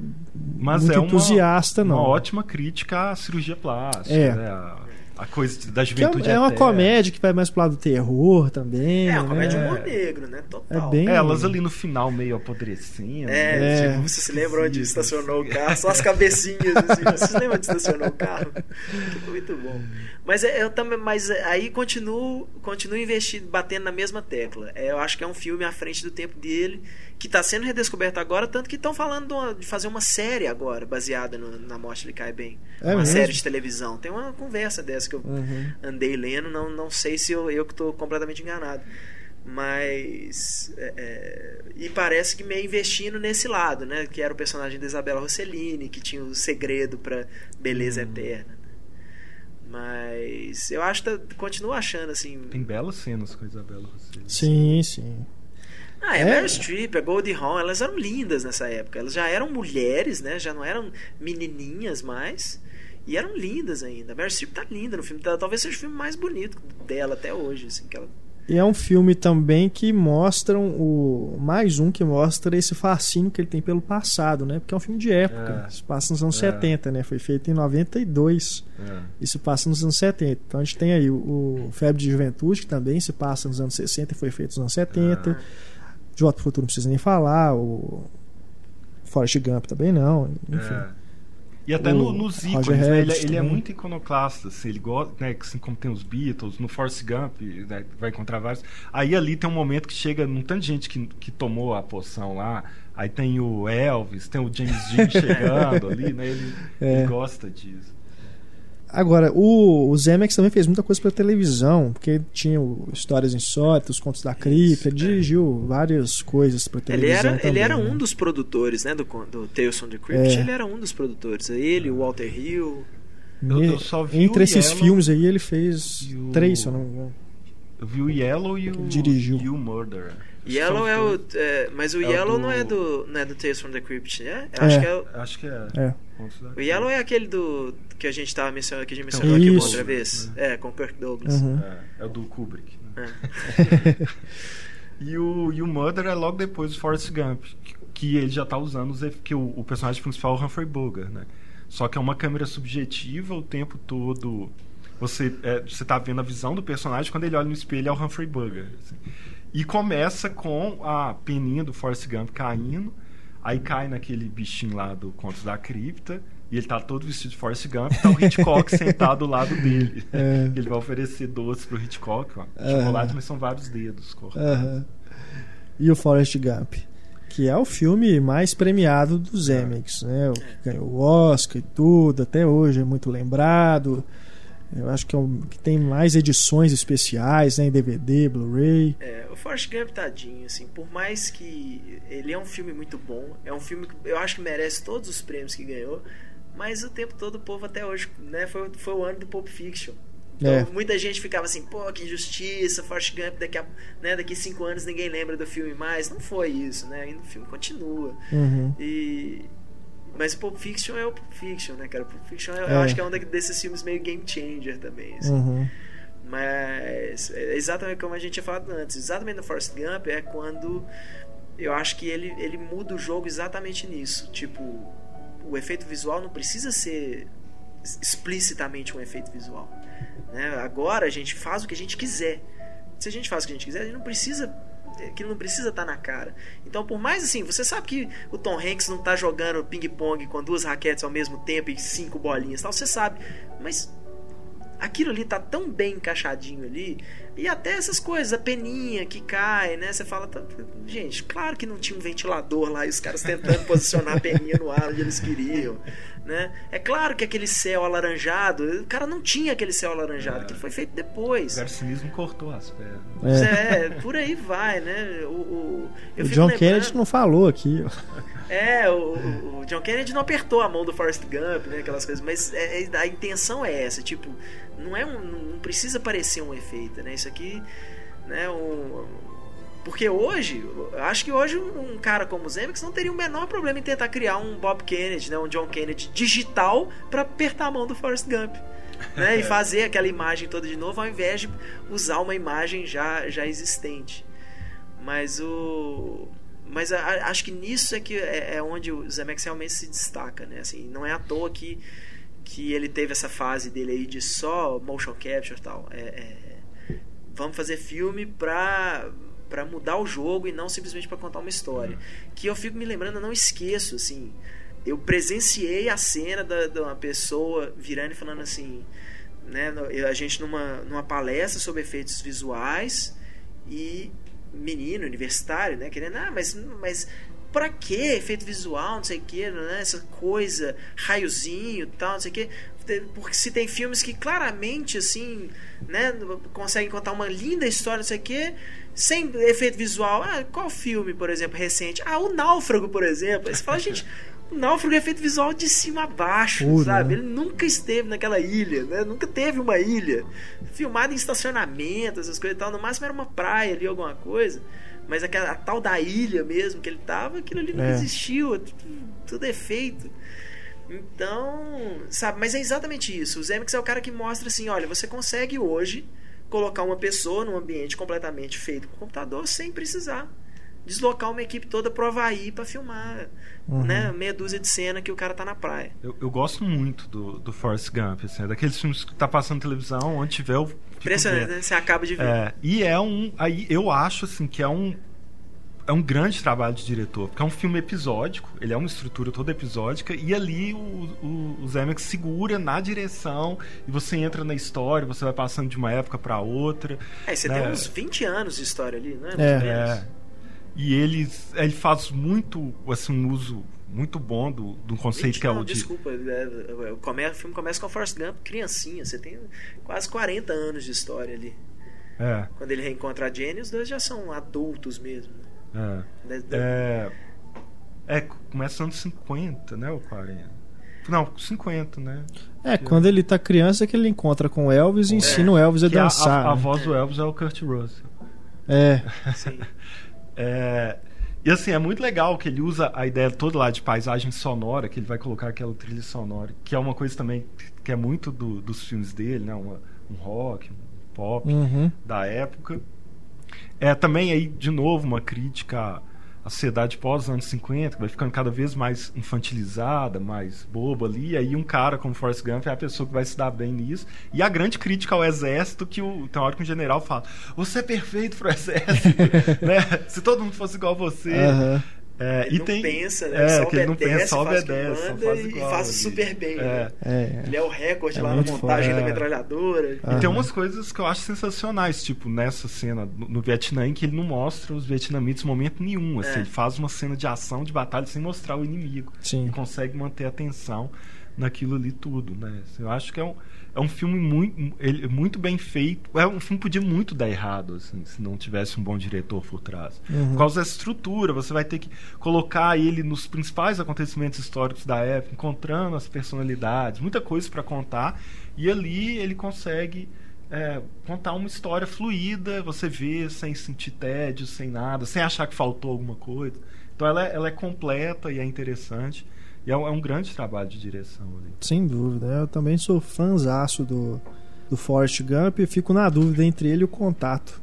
Mas muito é uma, entusiasta, não.
Uma ótima crítica à cirurgia plástica, é. né? a coisa da juventude
é, é uma comédia que vai mais pro lado do terror também.
É uma comédia né? humor negro, né? Total.
É bem...
É, elas ali no final meio apodrecendo.
É, né? tipo, você se lembra onde estacionou o carro? Só as cabecinhas, assim. Você se lembra onde estacionou o carro? Muito bom. Mas é, eu também, mas aí continuo, continuo investindo, batendo na mesma tecla. É, eu acho que é um filme à frente do tempo dele que está sendo redescoberto agora, tanto que estão falando de fazer uma série agora, baseada no, na morte de Cai Bem. É uma mesmo? série de televisão. Tem uma conversa dessa que eu uhum. andei lendo, não, não sei se eu, eu que estou completamente enganado. Mas. É, é, e parece que meio investindo nesse lado, né? Que era o personagem da Isabela Rossellini, que tinha o segredo para beleza hum. eterna. Mas eu acho que continuo achando assim.
Tem belas cenas com a Isabela Rossellini.
Sim, sim.
Ah, é, é. Meryl Streep, a Goldie Hawn, elas eram lindas nessa época. Elas já eram mulheres, né? Já não eram menininhas mais. E eram lindas ainda. A Meryl Streep tá linda no filme. Talvez seja o filme mais bonito dela até hoje, assim, que ela
e é um filme também que mostram o mais um que mostra esse fascínio que ele tem pelo passado, né? Porque é um filme de época. É. Se passa nos anos é. 70, né? Foi feito em 92. É. Se passa nos anos 70. Então a gente tem aí o, o Febre de Juventude, que também se passa nos anos 60 e foi feito nos anos 70. É. De Volta pro Futuro não precisa nem falar. O Forrest Gump também não. Enfim. É.
E até no, nos ícones, né? ele, ele, é muito iconoclasta. Assim, ele gosta, né? Assim como tem os Beatles, no Force Gump, né, vai encontrar vários. Aí ali tem um momento que chega um tanto de gente que, que tomou a poção lá. Aí tem o Elvis, tem o James Dean chegando ali, né? Ele, é. ele gosta disso.
Agora, o, o Zemeckis também fez muita coisa para televisão, porque tinha o Histórias Insólitas, Contos da Cripta, ele dirigiu é. várias coisas para televisão.
Ele era,
também,
ele era
né?
um dos produtores, né, do, do Tales from the Crypt, é. ele era um dos produtores. Ele, o Walter Hill.
Eu, eu só vi Entre esses Yellow, filmes aí, ele fez o... três, se eu não me engano.
Eu vi o Yellow e o,
dirigiu.
e o Murder.
Yellow é o. É, mas o é Yellow o do... não, é do, não é do Tales from the Crypt, né? Acho
é.
que é.
Acho que é.
é.
O Yellow é aquele do que a gente estava mencionando, que a gente mencionou aqui uma outra vez. Né? É, com Kirk Douglas.
Uhum.
É, é, o do Kubrick. Né? É. e, o, e o Murder é logo depois do Forrest Gump, que, que ele já está usando os que o, o, personagem principal é o Humphrey Bogart, né? Só que é uma câmera subjetiva o tempo todo. Você é, você tá vendo a visão do personagem quando ele olha no espelho é o Humphrey Bogart. Assim. E começa com a peninha do Forrest Gump caindo, aí cai naquele bichinho lá do Contos da Cripta e ele tá todo vestido de Forrest Gump, tá o Hitchcock sentado do lado dele. É. Ele vai oferecer doces pro Hitchcock, ó. Chocolate, mas são vários dedos cortados.
E o Forrest Gump? Que é o filme mais premiado dos Emmys, né? O que ganhou o Oscar e tudo, até hoje é muito lembrado. Eu acho que, é um, que tem mais edições especiais, né? Em DVD, Blu-ray.
É, o Forrest Gump, tadinho, assim, por mais que ele é um filme muito bom, é um filme que eu acho que merece todos os prêmios que ganhou, mas o tempo todo o povo até hoje, né? Foi, foi o ano do Pulp Fiction. Então, é. muita gente ficava assim, pô, que injustiça, Forrest Gump, daqui a né, daqui cinco anos ninguém lembra do filme mais. Não foi isso, né? Ainda o filme continua.
Uhum.
E... Mas o Pulp Fiction é o Pulp Fiction, né, cara? O Pulp Fiction eu, é. eu acho que é um desses filmes meio game changer também, assim.
Uhum.
Mas é exatamente como a gente tinha falado antes, exatamente no Forrest Gump é quando eu acho que ele, ele muda o jogo exatamente nisso. Tipo, o efeito visual não precisa ser explicitamente um efeito visual. Né? Agora a gente faz o que a gente quiser. Se a gente faz o que a gente quiser, a gente não precisa que não precisa estar tá na cara. Então, por mais assim, você sabe que o Tom Hanks não está jogando ping-pong com duas raquetes ao mesmo tempo e cinco bolinhas, tal, você sabe. Mas aquilo ali tá tão bem encaixadinho ali. E até essas coisas, a peninha que cai, né? Você fala, tá, gente, claro que não tinha um ventilador lá e os caras tentando posicionar a peninha no ar onde eles queriam, né? É claro que aquele céu alaranjado, o cara não tinha aquele céu alaranjado, é. que foi feito depois.
O garcinismo cortou as
pernas. É. é, por aí vai, né? O, o,
o John lembrando... Kennedy não falou aqui.
É, o, o, John Kennedy não apertou a mão do Forrest Gump, né? Aquelas coisas, mas é, é a intenção é essa, tipo, não é um, não precisa parecer um efeito, né? Isso aqui, né? Um, porque hoje, acho que hoje um, cara como o Zemeckis não teria o menor problema em tentar criar um Bob Kennedy, né? Um John Kennedy digital para apertar a mão do Forrest Gump. Né, e fazer aquela imagem toda de novo ao invés de usar uma imagem já, já existente. Mas o mas a, acho que nisso é que é, é, onde o Zemeckis realmente se destaca, né? Assim, não é à toa que que ele teve essa fase dele aí de só motion capture e tal. É, é, vamos fazer filme pra, pra mudar o jogo e não simplesmente para contar uma história. Uhum. Que eu fico me lembrando, eu não esqueço, assim. Eu presenciei a cena da, de uma pessoa virando e falando assim, né? A gente numa, numa palestra sobre efeitos visuais e menino universitário, né? Querendo, ah, mas, mas pra que efeito visual, não sei o que, né? Essa coisa, raiozinho tal, não sei o que. Porque se tem filmes que claramente, assim, né, conseguem contar uma linda história, não sei o que, sem efeito visual. Ah, qual filme, por exemplo, recente? Ah, o Náufrago, por exemplo. Aí você fala, gente, Náufrago é efeito visual de cima a baixo, Pura, sabe? Né? Ele nunca esteve naquela ilha, né? Nunca teve uma ilha. Filmado em estacionamento, essas coisas e tal. No máximo era uma praia ali, alguma coisa. Mas aquela, a tal da ilha mesmo que ele tava, aquilo ali não é. existiu. Tudo é feito. Então, sabe, mas é exatamente isso. O Zemix é o cara que mostra assim: olha, você consegue hoje colocar uma pessoa num ambiente completamente feito com computador sem precisar deslocar uma equipe toda pro Havaí pra filmar uhum. né, meia dúzia de cena que o cara tá na praia.
Eu, eu gosto muito do, do Forrest Gump, assim, é daqueles filmes que tá passando televisão, onde tiver o.
Impressionante, né? Você acaba de ver.
É, e é um. Aí eu acho assim que é um é um grande trabalho de diretor, porque é um filme episódico, ele é uma estrutura toda episódica, e ali o, o, o Zemeckis segura na direção, e você entra na história, você vai passando de uma época para outra.
É, você
né?
tem uns 20 anos de história ali, né?
É. é. E ele, ele faz muito, assim, um uso muito bom do, do conceito
20,
que é
não,
o
de... Desculpa, é, é, o, filme começa com a Forrest Gump criancinha, você tem quase 40 anos de história ali.
É.
Quando ele reencontra a Jenny, os dois já são adultos mesmo. Né?
É. É, é, começa anos 50, né? Ou 40. Não, 50, né?
É, quando ele tá criança é que ele encontra com o Elvis e é. ensina o Elvis a que dançar.
A, a, a, voz do Elvis é o Kurt Russell.
É.
Sim.
é. E assim, é muito legal que ele usa a ideia toda lá de paisagem sonora, que ele vai colocar aquela trilha sonora, que é uma coisa também que é muito do, dos filmes dele, né? Uma, um rock, um pop
uhum.
da época. É também aí, de novo, uma crítica à sociedade pós anos 50, que vai ficando cada vez mais infantilizada, mais boba ali. E aí um cara como Forrest Gump é a pessoa que vai se dar bem nisso. E a grande crítica ao exército, que o, tem hora que o general fala, você é perfeito pro exército, né? Se todo mundo fosse igual a você.
É, ele e não tem, pensa, né?
É,
só
que ele não pensa, só obedece,
só faz igual, e faz super bem.
É.
Né?
É,
ele é o recorde é lá na montagem da
é.
metralhadora.
E tem umas coisas que eu acho sensacionais, tipo nessa cena no, no Vietnã, em que ele não mostra os vietnamitas em momento nenhum. Assim,
É.
Ele faz uma cena de ação, de batalha, sem mostrar o inimigo.
Sim.
E consegue manter a atenção naquilo ali tudo, né? Eu acho que é um, é um filme muito, ele, muito bem feito. É um filme que podia muito dar errado, assim, se não tivesse um bom diretor por trás.
Uhum.
Por causa da estrutura, você vai ter que colocar ele nos principais acontecimentos históricos da época, encontrando as personalidades, muita coisa para contar. E ali ele consegue é, contar uma história fluida, você vê sem sentir tédio, sem nada, sem achar que faltou alguma coisa. Então ela é, ela é completa e é interessante. E é um, é um grande trabalho de direção ali.
Sem dúvida. Eu também sou fãzaço do, do Forrest Gump e fico na dúvida entre ele e o Contato.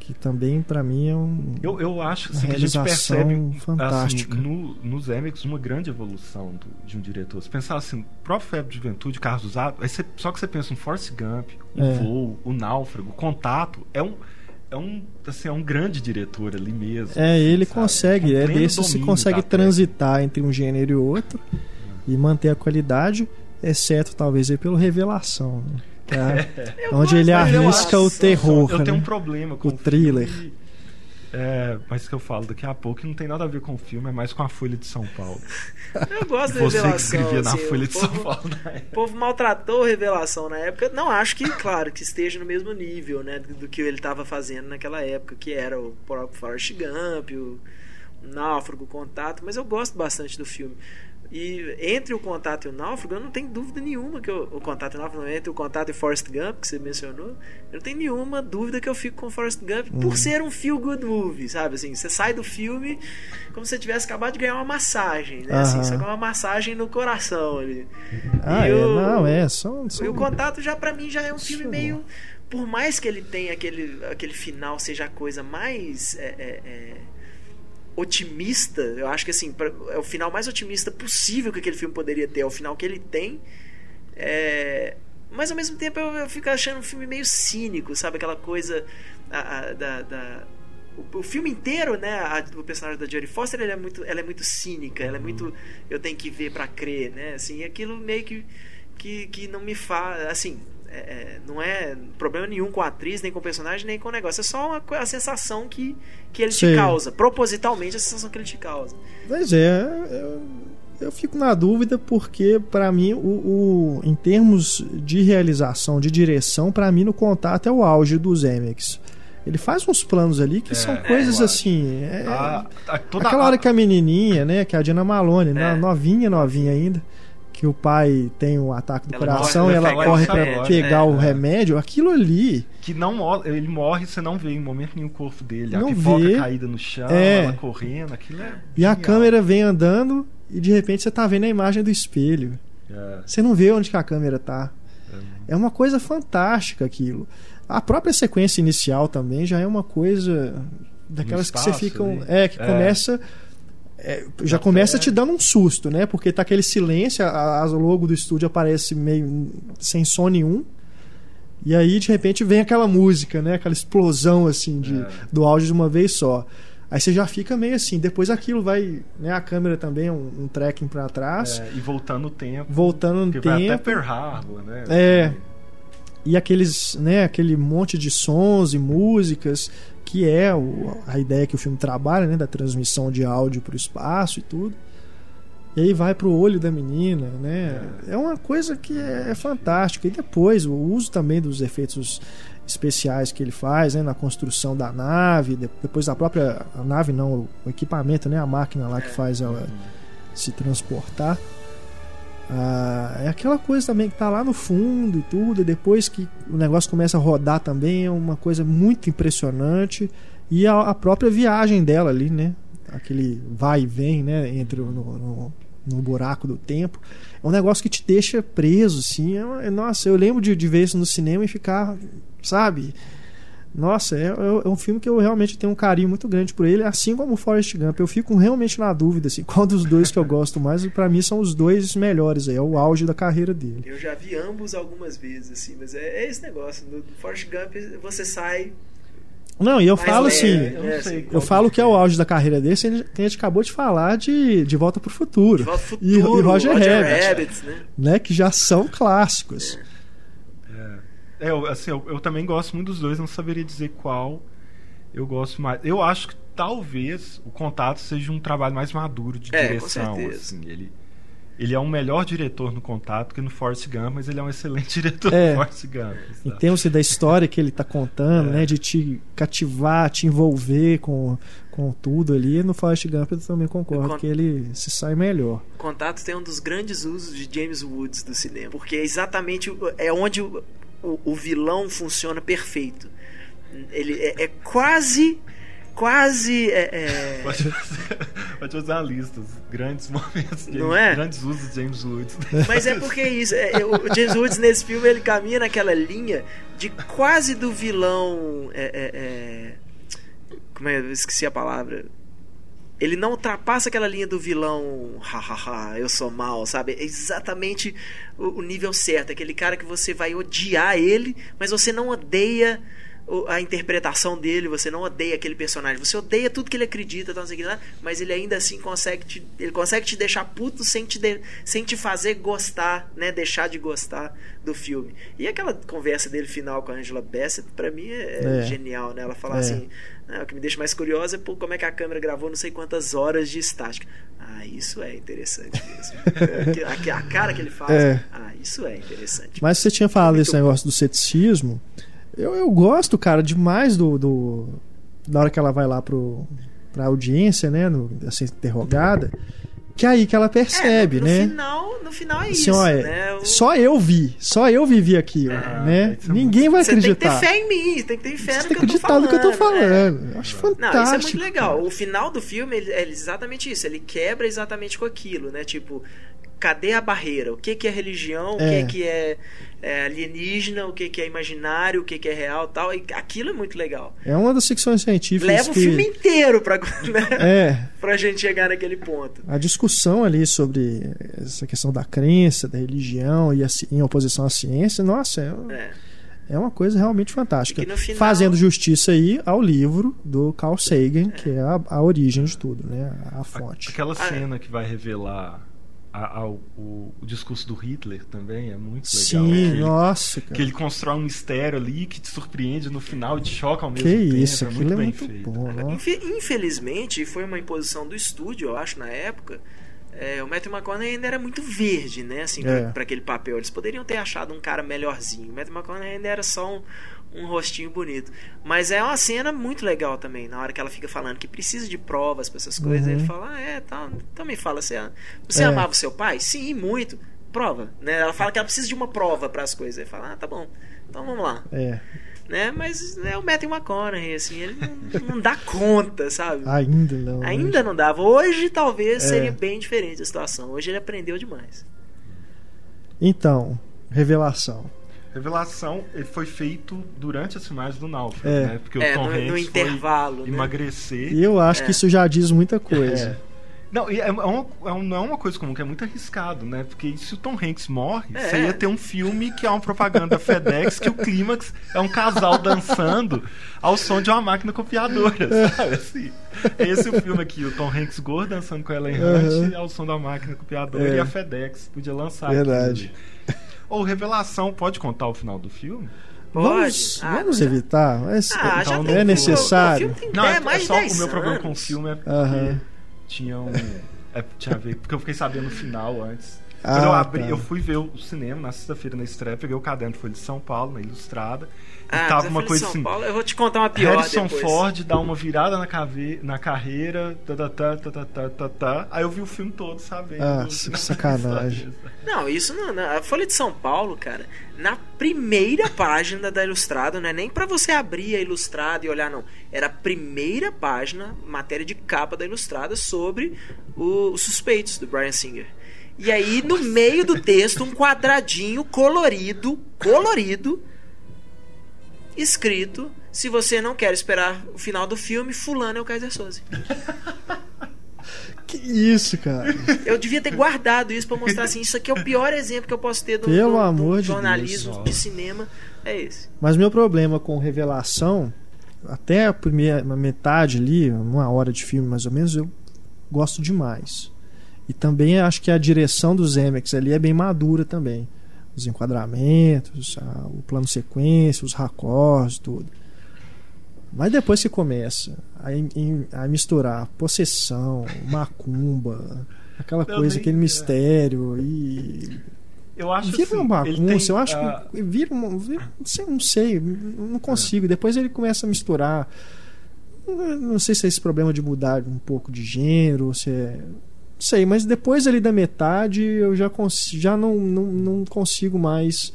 Que também, para mim, é um.
Eu, eu acho assim, que a gente percebe
fantástica.
assim, no, nos Emmys uma grande evolução do- de um diretor. Se pensar assim, o próprio Febre de Juventude, Carlos Usado, aí você- só que você pensa no Forrest Gump, o
É.
Voo, o Náufrago, o Contato, é um, é um, assim, é um grande diretor ali mesmo.
É, ele
sabe?
consegue,
Com
é que
domínio
consegue transitar entre um gênero e outro e manter a qualidade, exceto talvez aí pelo Revelação, né? É onde ele arrisca o terror.
Eu tenho um
né?
problema com
O thriller.
filme, é, mas que eu falo daqui a pouco, que não tem nada a ver com o filme, é mais com a Folha de São Paulo.
Eu gosto da
Você que
revelação.
escrevia na
assim,
Folha de São
povo-
Paulo na época.
O povo maltratou a revelação na época. Não acho que, claro, que esteja no mesmo nível, né, do, do que ele estava fazendo naquela época, que era o próprio Forrest Gump, o Náufrago, o Contato, mas eu gosto bastante do filme. E entre o Contato e o Náufrago, eu não tenho dúvida nenhuma que eu, o Contato e o Náufrago, não, entre o Contato e Forrest Gump, que você mencionou, eu não tenho nenhuma dúvida que eu fico com Forrest Gump
Uhum.
por ser um feel good movie, sabe? Assim, você sai do filme como se você tivesse acabado de ganhar uma massagem, né? Assim,
Aham.
só que é uma massagem no coração ali.
Ah,
E
é,
o-
não, é. São, são...
E o Contato já pra mim já é um filme
Isso.
meio. Por mais que ele tenha aquele, aquele final seja a coisa mais é, é, é, otimista, eu acho que assim, pra- é o final mais otimista possível que aquele filme poderia ter, é o final que ele tem. É, mas ao mesmo tempo eu, eu fico achando um filme meio cínico, sabe? Aquela coisa a- a- da. da- o, o filme inteiro, né? A, o personagem da Jodie Foster ela é, muito, ela é muito cínica, ela é muito. Eu tenho que ver pra crer, né? Assim, aquilo meio que, que, que não me faz. Assim, é, é, não é problema nenhum com a atriz, nem com o personagem, nem com o negócio. É só uma, a sensação que, que ele Sim. te causa. Propositalmente, a sensação que ele te causa.
Pois é, eu, eu fico na dúvida porque, para mim, o, o, em termos de realização, de direção, para mim, no contato é o auge dos Emex. Ele faz uns planos ali que é, são coisas é, assim. É, a, a, aquela hora que a menininha, né, que é a Dina Malone, novinha, novinha ainda que o pai tem um ataque do ela coração e ela corre para pegar é, o remédio, aquilo ali.
Que não ele morre, você não vê em momento nenhum o corpo dele. Não a pipoca vê. caída no chão, é. ela correndo, aquilo é.
E genial. a câmera vem andando e de repente você tá vendo a imagem do espelho. É. Você não vê onde que a câmera tá. É. é uma coisa fantástica aquilo. A própria sequência inicial também já é uma coisa daquelas espaço, que você fica. É, que é. É, já começa te dando um susto, né? Porque tá aquele silêncio, a, a logo do estúdio aparece meio sem som nenhum. E aí, de repente, vem aquela música, né? Aquela explosão, assim, de, é. do áudio de uma vez só. Aí você já fica meio assim. Depois aquilo vai. Né, a câmera também, um, um tracking para trás.
É, e voltando no tempo.
Voltando no tempo. Vai
até Pearl Harbor, né?
É. E aqueles, né, aquele monte de sons e músicas que é o, a ideia que o filme trabalha, né, da transmissão de áudio para o espaço e tudo. E aí vai pro olho da menina, né? É, é uma coisa que é, é, fantástica. E depois o uso também dos efeitos especiais que ele faz, né, na construção da nave, depois da própria a nave não, o equipamento, né, a máquina lá que faz ela se transportar. Ah, é aquela coisa também que tá lá no fundo e tudo, e depois que o negócio começa a rodar também, é uma coisa muito impressionante. E a, a própria viagem dela ali, né? Aquele vai e vem, né? Entre no, no, no buraco do tempo. É um negócio que te deixa preso, assim. É, nossa, eu lembro de, de ver isso no cinema e ficar, sabe? Nossa, é, é, um filme que eu realmente tenho um carinho muito grande por ele, assim como o Forrest Gump. Eu fico realmente na dúvida, assim, qual dos dois que eu gosto mais. Para mim são os dois melhores, é o auge da carreira dele.
Eu já vi ambos algumas vezes, assim, mas é, é esse negócio. No Forrest Gump você sai
não, e eu falo leve, assim, eu, é, eu falo que é o auge da carreira dele, que a gente acabou de falar de De Volta pro Futuro.
De Volta pro Futuro, e, e Roger, Roger Rabbit, Rabbit
né? né? Que já são clássicos.
É. É, eu, assim, eu, eu, também gosto muito dos dois, não saberia dizer qual eu gosto mais. Eu acho que talvez o Contato seja um trabalho mais maduro de é, direção. Assim, ele, ele é um melhor diretor no Contato que no Force Gump, mas ele é um excelente diretor é, no Force Gump.
Em termos da história que ele está contando, é. né, de te cativar, te envolver com, com tudo ali, no Forrest Gump eu também concordo con... que ele se sai melhor.
Contato tem um dos grandes usos de James Woods do cinema, porque é exatamente é onde o, o vilão funciona perfeito. Ele é, é quase quase. É, é...
Pode, pode usar listas. Grandes momentos. James,
Não é?
Grandes usos de James Woods.
Mas é porque isso. É, o James Woods nesse filme ele caminha naquela linha de quase do vilão. É, é, é como é? Eu esqueci a palavra ele não ultrapassa aquela linha do vilão, hahaha, eu sou mal, sabe? É exatamente o, o, nível certo. Aquele cara que você vai odiar ele, mas você não odeia a interpretação dele, você não odeia aquele personagem, você odeia tudo que ele acredita, que mas ele ainda assim consegue te, ele consegue te deixar puto sem te, de, sem te fazer gostar, né, deixar de gostar do filme. E aquela conversa dele final com a Angela Bassett, para mim é, é, genial, né? Ela fala é. assim, ah, o que me deixa mais curioso é por como é que a câmera gravou não sei quantas horas de estática. Ah, isso é interessante mesmo. a, a, cara que ele faz, é. ah, isso é interessante.
Mas você tinha falado desse negócio do ceticismo, eu, eu gosto, cara, demais do, do. Da hora que ela vai lá pro, pra audiência, né? No, assim, interrogada. Que é aí que ela percebe,
é, no,
no
né? Final, no final é assim, isso. Ó, né?
Só eu vi, só eu vivi aquilo, é, né? Ninguém vai acreditar.
Você tem que ter fé em mim, tem que ter fé
no que, que eu tô falando. no que eu tô falando.
Né?
Eu acho fantástico.
Não, isso é muito legal. O final do filme é exatamente isso. Ele quebra exatamente com aquilo, né? Tipo, cadê a barreira? O que, que é religião? É. O que, que é, é, alienígena? O que, que é imaginário? O que, que é real? tal e Aquilo é muito legal.
É uma das ficções científicas.
Leva
que...
o filme inteiro pra, né? é. pra gente chegar naquele ponto.
A discussão ali sobre essa questão da crença, da religião e a, em oposição à ciência, nossa, é. é. É uma coisa realmente fantástica. Final... Fazendo justiça aí ao livro do Carl Sagan, é. que é a, a, origem de tudo, né? A fonte.
Aquela cena que vai revelar a, a, o, o, discurso do Hitler também é muito legal.
Sim, ele, nossa. Cara.
Que ele constrói um mistério ali que te surpreende no final e te choca ao mesmo
que
tempo.
Que isso,
é
aquilo
muito
é
bem
muito
feito.
bom.
Infelizmente, foi uma imposição do estúdio, eu acho, na época. É, o Matthew McConaughey ainda era muito verde, né? Assim, é. para aquele papel. Eles poderiam ter achado um cara melhorzinho. O Matthew McConaughey ainda era só um, um rostinho bonito. Mas é uma cena muito legal também, na hora que ela fica falando que precisa de provas para essas coisas. Uhum. Ele fala, ah, é, tá, também fala, você, você é. amava o seu pai? Sim, muito. Prova. Né? Ela fala que ela precisa de uma prova para as coisas. Ele fala, ah, tá bom, então vamos lá.
É.
Né? Mas é o Matthew McConaughey, assim, ele não, não dá conta, sabe?
Ainda não.
Né? Ainda não dava. Hoje talvez é. seria bem diferente a situação. Hoje ele aprendeu demais.
Então, revelação.
Revelação ele foi feito durante as filmagens do Náufrago, é. né?
Porque é, o Tom no, Hanks no intervalo,
foi né? emagrecer.
E eu acho que é. isso já diz muita coisa.
É. Não, é, uma, é não é uma coisa comum, que é muito arriscado, né? Porque se o Tom Hanks morre, é. você ia ter um filme que é uma propaganda FedEx, que o clímax é um casal dançando ao som de uma máquina copiadora, é. sabe? Assim, esse é o filme aqui, o Tom Hanks gordo dançando com ela errante uhum. ao som da máquina copiadora é. e a FedEx podia lançar
Verdade.
Ou Revelação, pode contar o final do filme?
Pode. Vamos, ah, vamos evitar, mas ah, então, não é necessário.
Não, é, é
só o meu problema com o filme é porque uhum tinha um. É, tinha a ver, porque eu fiquei sabendo no final antes. Ah, Quando eu ah, abri, tá. eu fui ver o cinema na sexta-feira na estreia, peguei o caderno, foi de São Paulo, na Ilustrada.
Ah, e tava uma coisa São assim. Paulo, eu vou te contar uma pior
Harrison
depois.
Ford dá uma virada na, cave, na carreira, tá, tá, tá, tá, tá, tá, tá, tá. Aí eu vi o filme todo, sabe?
Ah, sacanagem.
Não, isso não, não, A Folha de São Paulo, cara, na primeira página da Ilustrada, não é nem para você abrir a Ilustrada e olhar, não. Era a primeira página, matéria de capa da Ilustrada sobre o, os suspeitos do Brian Singer. E aí, no meio do texto, um quadradinho colorido, colorido, escrito: se você não quer esperar o final do filme, fulano é o Kaiser Soze.
Que isso, cara?
Eu devia ter guardado isso para mostrar assim, isso aqui é o pior exemplo que eu posso ter do,
Pelo
do,
amor
do
de
jornalismo,
Deus.
de cinema, é esse.
Mas meu problema com revelação, até a primeira metade ali, uma hora de filme mais ou menos, eu gosto demais. E também acho que a direção dos Zemeckis ali é bem madura também os enquadramentos, a, o plano sequência, os raccords, tudo. Mas depois que começa a, a misturar possessão, macumba, aquela coisa, nem, aquele mistério é. e.
Eu acho
vira
assim,
uma bagunça,
tem,
eu acho
uh...
que vira uma. Vira, não sei, não consigo. É. Depois ele começa a misturar. Não sei se é esse problema de mudar um pouco de gênero, se é sei, mas depois ali da metade eu já, já não, não, não consigo mais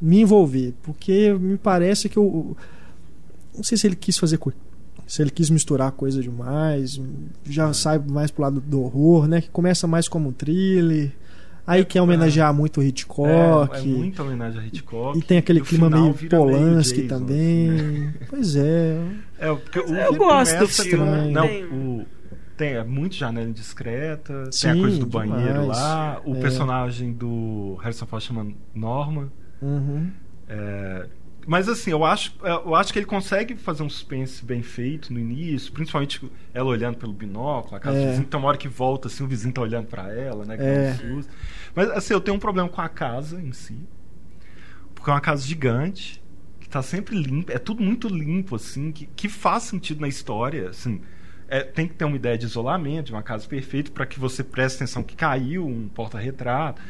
me envolver, porque me parece que eu não sei se ele quis fazer coisa se ele quis misturar coisa demais, já sai mais pro lado do horror, né? Que começa mais como um thriller. Aí é, quer homenagear é, muito o Hitchcock. É,
é muita homenagem a Hitchcock.
E tem aquele clima meio Polanski meio também. Assim. Pois é.
É, porque o
eu gosto do filme.
Não, o, tem é muito janela indiscreta, Sim, tem a coisa do banheiro demais. lá, o é. personagem do Harrison Ford chama Norma.
Uhum.
É, mas assim, eu acho, é, eu acho que ele consegue fazer um suspense bem feito no início, principalmente ela olhando pelo binóculo, a casa é. do vizinho, tem uma hora que volta assim, o vizinho tá olhando para ela, né?
É.
Mas assim, eu tenho um problema com a casa em si. Porque é uma casa gigante, que tá sempre limpa, é tudo muito limpo, assim, que, que faz sentido na história, assim é, tem que ter uma ideia de isolamento, de uma casa perfeita, para que você preste atenção que caiu um porta-retrato.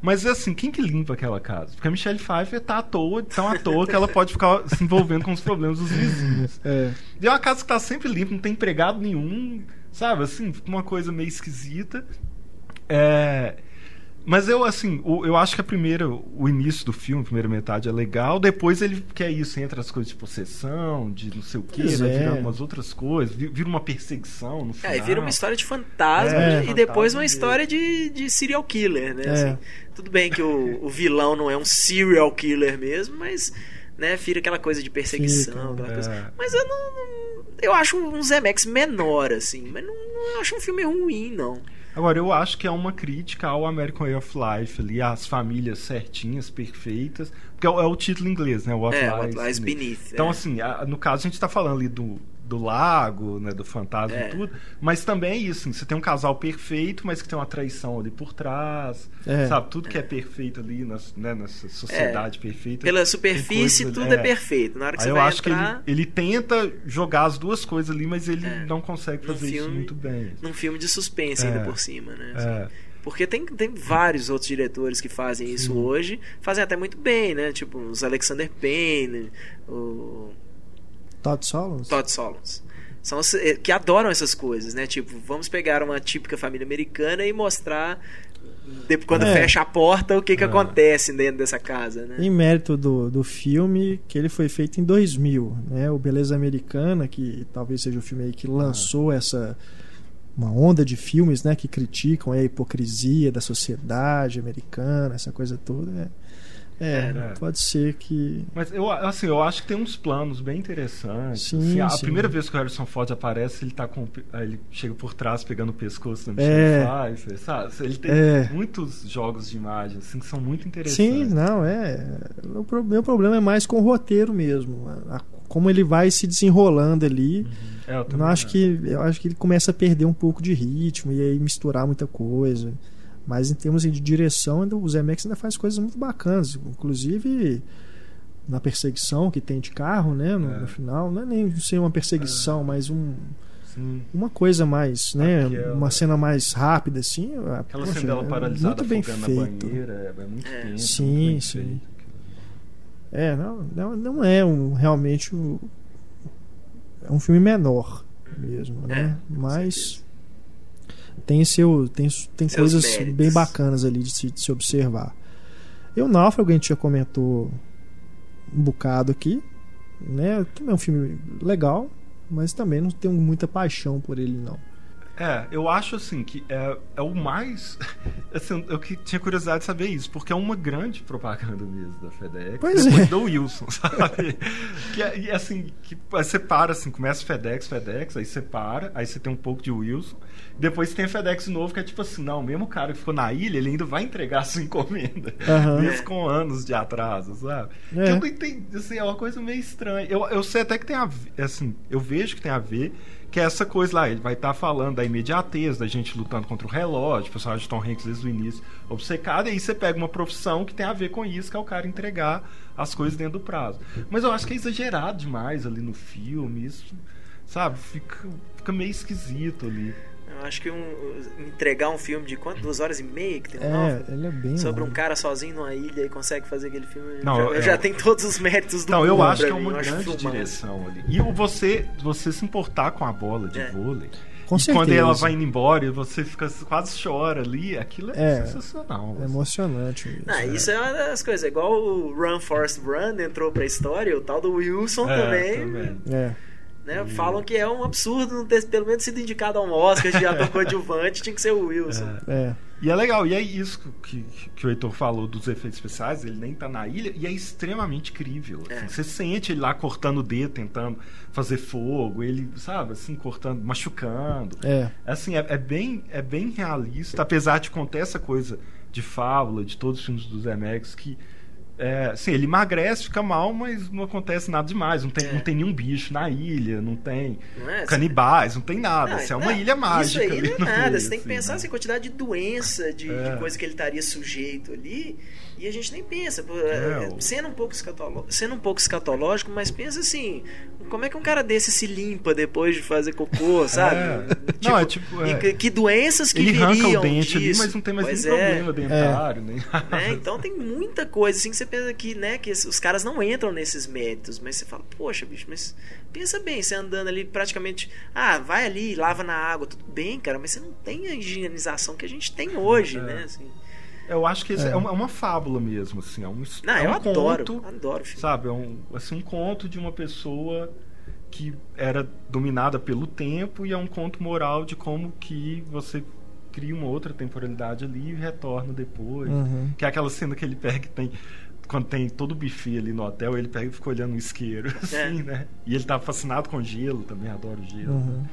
Mas assim, quem que limpa aquela casa? Porque a Michelle Pfeiffer tá à toa, tão à toa que ela pode ficar se envolvendo com os problemas dos vizinhos.
É.
E é uma casa que tá sempre limpa, não tem empregado nenhum, sabe? Assim, fica uma coisa meio esquisita. É. Mas eu, assim, o, eu acho que a primeira, o início do filme, a primeira metade é legal. Depois ele quer isso, entra as coisas de possessão, de não sei o quê, né? vira umas outras coisas, vira uma perseguição no final.
É, vira uma história de fantasma é, e depois uma história de, de serial killer, né? É. Assim, tudo bem que o, o vilão não é um serial killer mesmo, mas né, vira aquela coisa de perseguição, Fica, coisa. É. Mas eu não. Eu acho um Zemex menor, assim, mas não, não acho um filme ruim, não.
Agora, eu acho que é uma crítica ao American Way of Life ali, as famílias certinhas, perfeitas. Porque é, é o título em inglês, né?
What é, Lies, What Lies Beneath.
Então, é. assim, no caso, a gente está falando ali do, do lago, né, do fantasma
É.
e tudo, mas também é isso, assim, você tem um casal perfeito, mas que tem uma traição ali por trás,
É.
sabe? Tudo que é perfeito ali nas- né, nessa sociedade perfeita.
Pela superfície,
coisas-
tudo é. perfeito. Na hora que
Aí
você
eu
vai
acho
entrar
que ele, ele tenta jogar as duas coisas ali, mas ele
É.
não consegue fazer isso
filme-
muito bem.
num filme de suspense ainda
É.
por cima, né?
É.
Porque tem, tem vários outros diretores que fazem isso hoje, fazem até muito bem, né? Tipo os Alexander Payne, o
Todd Solondz?
Todd Solondz. São os, eh, que adoram essas coisas, né? Tipo, vamos pegar uma típica família americana e mostrar depois, quando
É.
fecha a porta o que, que
É.
acontece dentro dessa casa, né?
Em mérito do, do filme, que ele foi feito em 2000, né? O Beleza Americana, que talvez seja o filme aí que lançou essa uma onda de filmes, né, que criticam a hipocrisia da sociedade americana, essa coisa toda. É, é,
É, né?
pode ser que
Mas eu, assim, eu acho que tem uns planos bem interessantes.
Sim,
assim, a
sim.
primeira vez que o Harrison Ford aparece, ele tá com. Ele chega por trás pegando o pescoço da Michelle
É.
Pfeiffer, sabe? Ele tem
É.
muitos jogos de imagem assim, que são muito interessantes.
Sim, não, é. O meu problema é mais com o roteiro mesmo. a- a- como ele vai se desenrolando ali.
É, eu
Eu acho que eu acho que ele começa a perder um pouco de ritmo e aí misturar muita coisa. Mas em termos de direção, ainda, o Zemeckis ainda faz coisas muito bacanas, inclusive na perseguição que tem de carro, né, no,
É.
no final, não é nem ser uma perseguição, mas um,
Sim.
uma coisa mais, né,
Aquela-
uma cena mais rápida assim. ah,
Aquela
poxa,
cena dela
é
paralisada
muito bem feito.
banheira, é, é muito
É.
tenso,
Sim,
muito
sim.
feito.
É, não, não, não é um, realmente um, é um filme menor mesmo, né?
É,
Mas tem seu tem, tem
Seus
coisas
méritos.
bem bacanas ali de se, de se observar. E o Náufrago a gente já comentou um bocado aqui, né? Também é um filme legal, mas também não tenho muita paixão por ele não.
É, eu acho assim que é, é o mais. Assim, eu que tinha curiosidade de saber isso, porque é uma grande propaganda mesmo da FedEx.
Pois
depois
é.
do Wilson, sabe? que é, e assim, que você para assim, começa FedEx, FedEx, aí você para, aí você tem um pouco de Wilson. Depois tem FedEx novo, que é tipo assim, não, mesmo o cara que ficou na ilha, ele ainda vai entregar a sua encomenda.
Aham.
Mesmo com anos de atraso, sabe?
É.
Que eu não entendi, assim, é uma coisa meio estranha. Eu, eu sei até que tem a ver, assim, eu vejo que tem a ver, que é essa coisa lá, ele vai estar falando da imediatez, da gente lutando contra o relógio, o personagem de Tom Hanks desde o início obcecado, e aí você pega uma profissão que tem a ver com isso, que é o cara entregar as coisas dentro do prazo. Mas eu acho que é exagerado demais ali no filme, isso, sabe, fica, fica meio esquisito ali.
Eu acho que um, entregar um filme de quanto? Duas horas e meia que tem um
É, ele é bem
Sobre um cara sozinho numa ilha e consegue fazer aquele filme.
Não,
já,
eu-
já tem todos os méritos do
Então, eu acho que é uma grande direção ali. E o você, você se importar com a bola de
É.
vôlei.
Com
e
certeza.
quando ela vai indo embora e você fica quase chora ali, aquilo é,
É.
sensacional.
É emocionante isso.
Ah, isso é uma das coisas. É igual o Run Forest Run entrou pra história, o tal do Wilson
É,
também.
também.
É.
Né, Falam que é um absurdo não ter pelo menos sido indicado a um Oscar de ator coadjuvante, tinha que ser o Wilson.
É.
E é legal, e é isso que, que o Heitor falou dos efeitos especiais, ele nem tá na ilha, e é extremamente crível. assim.
É.
Você sente ele lá cortando o dedo, tentando fazer fogo, ele, sabe, assim, cortando, machucando.
É.
Assim, é, é bem, é bem realista, apesar de conter essa coisa de fábula, de todos os filmes dos Zemeckis, que é, assim, ele emagrece, fica mal, mas não acontece nada demais. Não tem,
É.
não tem nenhum bicho na ilha, não tem
Não é?
canibais, não tem nada.
Não,
assim, é uma
não,
ilha mágica.
Isso aí não é nada.
meio,
Você tem que
assim,
pensar
né?
assim, a quantidade de doença, de,
É.
de coisa que ele estaria sujeito ali. E a gente nem pensa.
É,
é, sendo, um pouco sendo um pouco escatológico, mas pensa assim: como é que um cara desse se limpa depois de fazer cocô, sabe?
É. Não, é tipo,
e
é.
que, que doenças que
Ele
viriam
o dente ali,
disso?
mas não tem mais
Pois
nenhum
é.
problema dentário, nem
né? Então tem muita coisa assim que você pensa que, né, que os caras não entram nesses méritos, mas você fala, poxa, bicho, mas pensa bem, você andando ali praticamente, ah, vai ali, lava na água, tudo bem, cara, mas você não tem a higienização que a gente tem hoje,
É.
né, assim.
Eu acho que
É.
é, uma, é uma fábula mesmo, assim. É um,
Não,
é
eu
um
adoro,
conto,
adoro o filme.
sabe? É um, assim, um conto de uma pessoa que era dominada pelo tempo e é um conto moral de como que você cria uma outra temporalidade ali e retorna depois.
Uhum.
Que é aquela cena que ele pega que tem quando tem todo o buffet ali no hotel, ele pega e fica olhando o isqueiro, assim, né? E ele tá fascinado com gelo, também adoro gelo.
Uhum.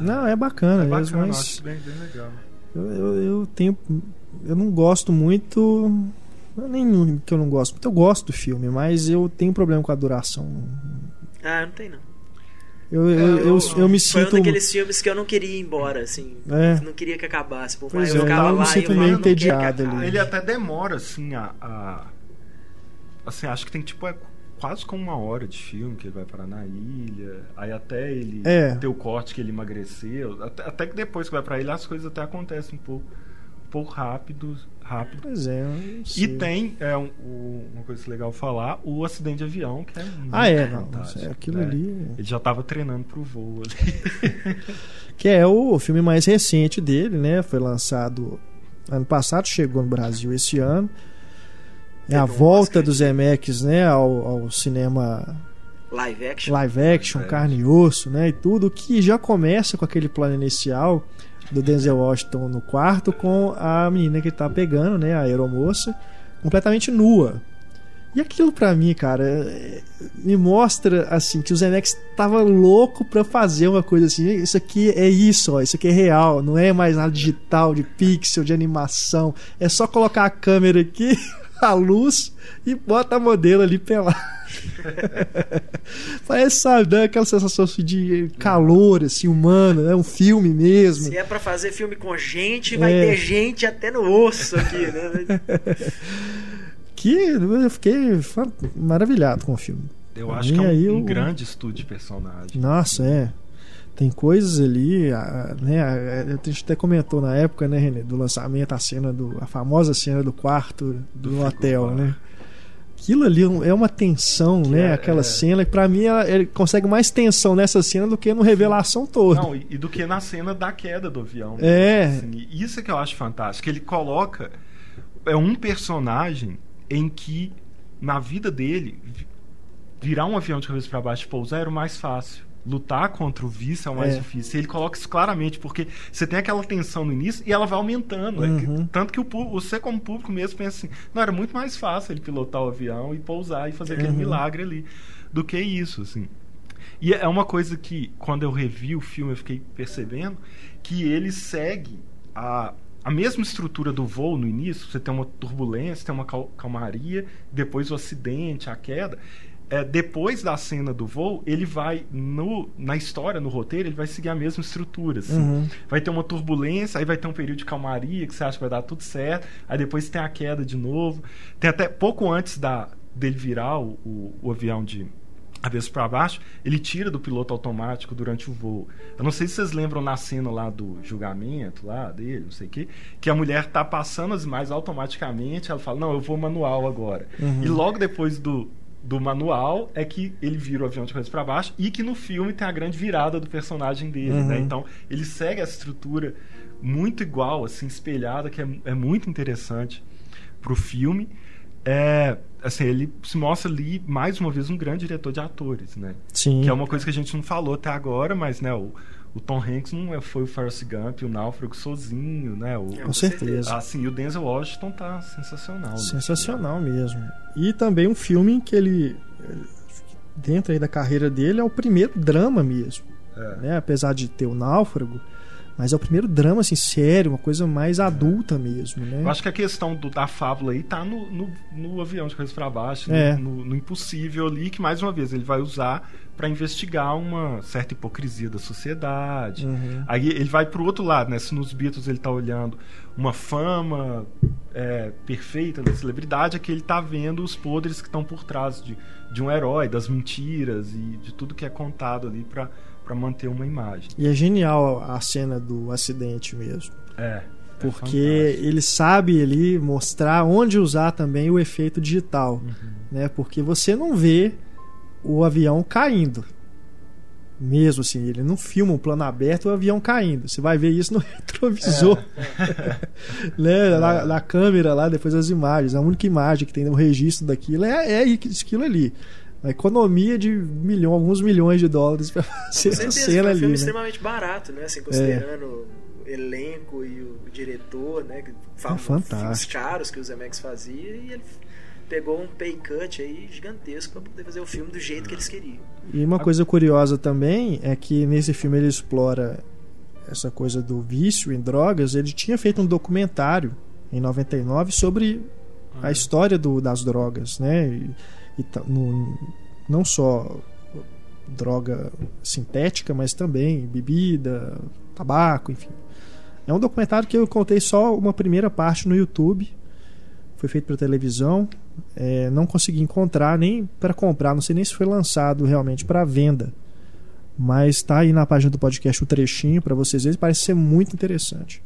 Não, é bacana,
É
mesmo,
bacana, eu
mas
acho bem, bem legal.
eu, eu, eu tenho. Eu não gosto muito. Nem que eu não gosto muito, eu gosto do filme, mas eu tenho problema com a duração.
Ah, não tem não.
Eu, eu, eu, eu, eu me
foi
sinto.
Foi um daqueles filmes que eu não queria ir embora, assim.
É.
Não queria que acabasse. Por
Pois
mais eu
é,
ficava
eu me
lá
sinto
e
meio
não queria que
entediado ali.
Ele até demora, assim, a. a- assim, acho que tem tipo. É quase com uma hora de filme que ele vai parar na ilha. Aí até ele
É.
ter o corte que ele emagreceu. Até, até que depois que vai pra ilha as coisas até acontecem um pouco, pouco rápido. rápido.
Pois é,
E tem, é, um- o- uma coisa legal falar, o acidente de avião, que é muito
Ah, é, não. é Aquilo
né?
ali.
Ele já tava treinando pro voo ali.
Que é o filme mais recente dele, né? Foi lançado ano passado, chegou no Brasil esse ano. É a
Teve um
volta dos Zemeckis, né? Ao, ao cinema
Live action.
live action,
Live
carne e osso, né? E tudo que já começa com aquele plano inicial do Denzel Washington no quarto com a menina que tá pegando, né? A aeromoça, completamente nua. E aquilo pra mim, cara, é- me mostra assim que o Zemeckis tava louco pra fazer uma coisa assim. Isso aqui é isso, ó, isso aqui é real, não é mais nada digital, de pixel, de animação. É só colocar a câmera aqui, a luz e bota a modelo ali pelada. Parece, sabe, dá aquela sensação assim, de calor, assim, humano, né? Um filme mesmo.
Se é pra fazer filme com gente, vai
É.
ter gente até no osso aqui, né?
Que eu fiquei maravilhado com o filme.
Eu
Pra
acho
mim,
que é um,
aí
um
eu-
grande estudo de personagem.
Nossa, é. Tem coisas ali, a- né? a- A gente até comentou na época, né, René, do lançamento, a cena do. a famosa cena do quarto do,
Do
hotel, né? Aquilo ali é uma tensão,
Que
né?
é-
Aquela
é.
cena que pra mim ela- ele consegue mais tensão nessa cena do que no Revelação toda.
Não, e, e do que na cena da queda do avião.
É.
Assim, isso é que eu acho fantástico. Ele coloca. É um personagem em que, na vida dele, vi- virar um avião de cabeça para baixo e pousar era o mais fácil. Lutar contra o vício é o mais
É.
difícil. Ele coloca isso claramente, porque você tem aquela tensão no início e ela vai aumentando. É que-
Uhum.
tanto que o, você, como público mesmo, pensa assim: não, era muito mais fácil ele pilotar o avião e pousar e fazer aquele
Uhum.
milagre ali do que isso, assim. E é uma coisa que, quando eu revi o filme, eu fiquei percebendo que ele segue a, a mesma estrutura do voo no início. Você tem uma turbulência, tem uma cal- calmaria, depois o acidente, a queda. É, depois da cena do voo, ele vai, no, na história, no roteiro, ele vai seguir a mesma estrutura. Assim.
Uhum.
Vai ter uma turbulência, aí vai ter um período de calmaria, que você acha que vai dar tudo certo, aí depois tem a queda de novo. Tem até pouco antes da, dele virar o, o, o avião de cabeça para baixo, ele tira do piloto automático durante o voo. Eu não sei se vocês lembram na cena lá do julgamento lá dele, não sei o quê, que a mulher tá passando as imagens automaticamente, ela fala: "Não, eu vou manual agora".
Uhum.
E logo depois do do manual é que ele vira o avião de cabeça para baixo e que no filme tem a grande virada do personagem dele,
Uhum.
né? Então, ele segue essa estrutura muito igual, assim, espelhada, que é, é muito interessante pro filme. É, assim, ele se mostra ali, mais uma vez, um grande diretor de atores, né?
Sim.
Que é uma coisa que a gente não falou até agora, mas, né, o, o Tom Hanks não é- foi o Forrest Gump, o Náufrago sozinho, né? O,
Com certeza.
assim, e o Denzel Washington tá sensacional. nesse
Sensacional mesmo. E também um filme que ele, dentro aí da carreira dele, é o primeiro drama mesmo.
É.
Né? Apesar de ter o Náufrago, mas é o primeiro drama, assim, sério, uma coisa mais adulta mesmo, né?
Eu acho que a questão do- da fábula aí tá no, no, no avião de cabeça para baixo, no-
É.
no, no impossível ali, que mais uma vez ele vai usar para investigar uma certa hipocrisia da sociedade.
Uhum.
Aí ele vai pro outro lado, né? Se nos Beatles ele tá olhando uma fama é, perfeita da celebridade, aqui ele tá vendo os podres que estão por trás de, de um herói, das mentiras e de tudo que é contado ali para para manter uma imagem.
E é genial a cena do acidente mesmo.
É. é
Porque
fantástico.
ele sabe ali mostrar onde usar também o efeito digital,
Uhum.
né? Porque você não vê o avião caindo. Mesmo assim, ele não filma um plano aberto o avião caindo. Você vai ver isso no retrovisor, né? Na, na câmera lá, depois das imagens. A única imagem que tem no registro daquilo é, é aquilo ali. A economia de milhão, alguns milhões de dólares para fazer
Com
essa
certeza,
cena
foi um
ali,
filme
né?
extremamente barato, né? Assim, considerando o elenco e o diretor, né? Que
É fantástico.
caros que o Zemeckis fazia e ele pegou um pay cut aí gigantesco para poder fazer o filme do jeito que eles queriam.
E uma coisa curiosa também é que nesse filme ele explora essa coisa do vício em drogas. Ele tinha feito um documentário em 99 sobre a história do, das drogas, né? E, no- não só droga sintética, mas também bebida, tabaco, enfim. É um documentário que eu contei só uma primeira parte no YouTube. Foi feito para televisão. É, não consegui encontrar nem para comprar. Não sei nem se foi lançado realmente para venda. Mas está aí na página do podcast o trechinho para vocês verem. Parece ser muito interessante.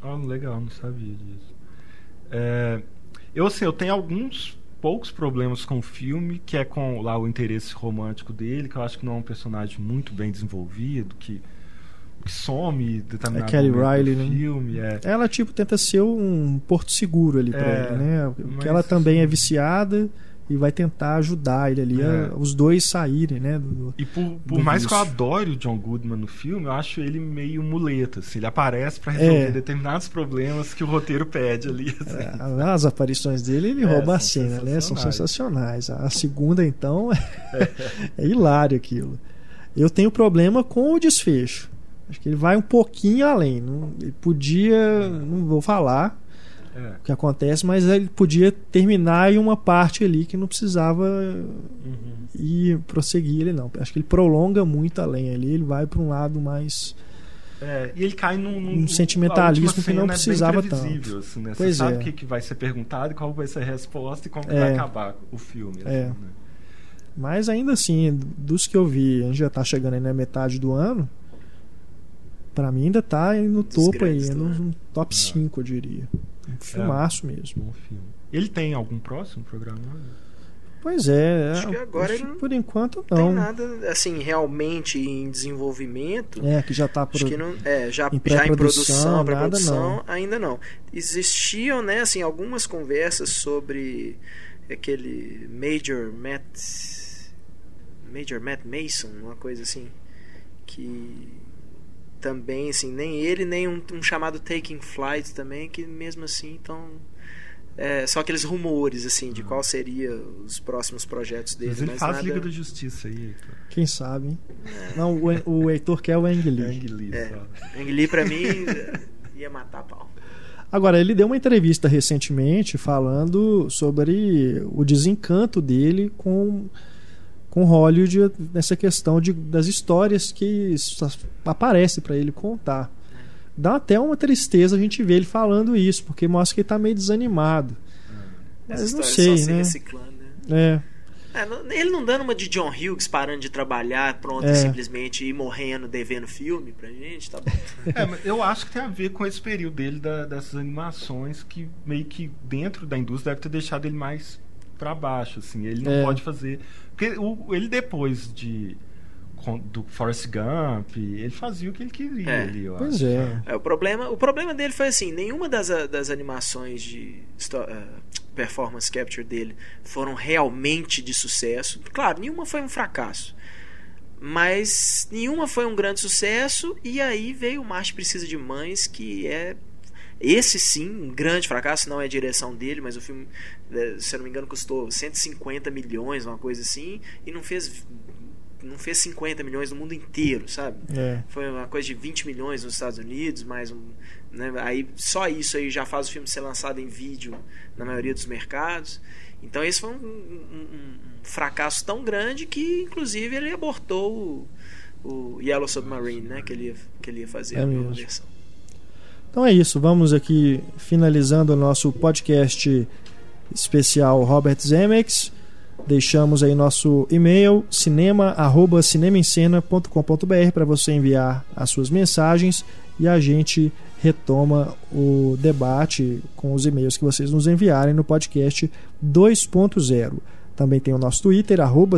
Ah, legal, não sabia disso. É, eu assim, eu tenho alguns poucos problemas com o filme, que é com lá o interesse romântico dele, que eu acho que não é um personagem muito bem desenvolvido, que que some determinado
é Kelly Riley,
né? filme. É.
Ela, tipo, tenta ser um porto seguro ali pra é, ele, né? Porque ela também é viciada e vai tentar ajudar ele ali, é. a, os dois saírem, né? Do,
e por, por mais que eu adore o John Goodman no filme, eu acho ele meio muleta, assim, ele aparece para resolver é. determinados problemas que o roteiro pede ali. Assim.
É, as aparições dele, ele rouba a cena, né? São sensacionais. A segunda, então, é hilário aquilo. Eu tenho problema com o desfecho. Acho que ele vai um pouquinho além. Não, ele podia, não vou falar é. o que acontece, mas ele podia terminar em uma parte ali que não precisava uhum. ir prosseguir ele não. Acho que ele prolonga muito além ali. Ele vai para um lado mais
é, e ele cai num, num
um sentimentalismo que não precisava é tanto.
Assim, né? Pois Você sabe é. o que, que vai ser perguntado, qual vai ser a resposta e como é. vai acabar o filme. Assim, é. né?
Mas ainda assim, dos que eu vi, a gente já está chegando aí na metade do ano para mim ainda tá no topo aí, no, no top 5, eu diria. Um filmaço é, mesmo. Bom
filme. Ele tem algum próximo programa?
Pois é,
acho que agora acho,
por enquanto
não. Tem nada assim realmente em desenvolvimento.
É, que já está
pro, que não, é, já, em já em produção, pré-produção, ainda não. Existiam, né, assim, algumas conversas sobre aquele Major Matt Major Matt Mason, uma coisa assim, que também, assim, nem ele, nem um, um chamado Taking Flight também, que mesmo assim estão. É, só aqueles rumores, assim, de qual seria os próximos projetos dele.
Mas ele mas faz nada... Liga da Justiça aí, Heitor.
Quem sabe, hein? É. Não, o, o Heitor quer o Ang Lee.
Ang Lee,
é. Ang Lee pra mim, ia matar pau.
Agora, ele deu uma entrevista recentemente falando sobre o desencanto dele com com Hollywood nessa questão de, das histórias que aparece para ele contar. Dá até uma tristeza a gente ver ele falando isso, porque mostra que ele tá meio desanimado. Mas não sei, né? né?
É. é. ele não dando uma de John Hughes parando de trabalhar, pronto, é. simplesmente ir morrendo, devendo filme pra gente, tá bom.
É, eu acho que tem a ver com esse período dele da, dessas animações que meio que dentro da indústria deve ter deixado ele mais para baixo, assim. Ele não é. pode fazer. Porque o, ele depois de do Forrest Gump, ele fazia o que ele queria é. ali, eu
pois
acho.
É.
é. o problema, o problema dele foi assim, nenhuma das, das animações de uh, performance capture dele foram realmente de sucesso. Claro, nenhuma foi um fracasso. Mas nenhuma foi um grande sucesso e aí veio o Marte Precisa de Mães, que é esse sim, um grande fracasso, não é a direção dele, mas o filme, é, se eu não me engano, custou 150 milhões, uma coisa assim, e não fez não fez 50 milhões no mundo inteiro, sabe?
É.
Foi uma coisa de 20 milhões nos Estados Unidos, mais um, né? aí só isso aí já faz o filme ser lançado em vídeo na maioria dos mercados. Então esse foi um, um, um fracasso tão grande que inclusive ele abortou o, o Yellow Submarine, né? Que ele ia, que ele ia fazer
é
a versão.
Então é isso, vamos aqui finalizando o nosso podcast especial Robert Zemeckis. Deixamos aí nosso e-mail cinema@cinemaencena.com.br para você enviar as suas mensagens e a gente retoma o debate com os e-mails que vocês nos enviarem no podcast 2.0. Também tem o nosso Twitter, arroba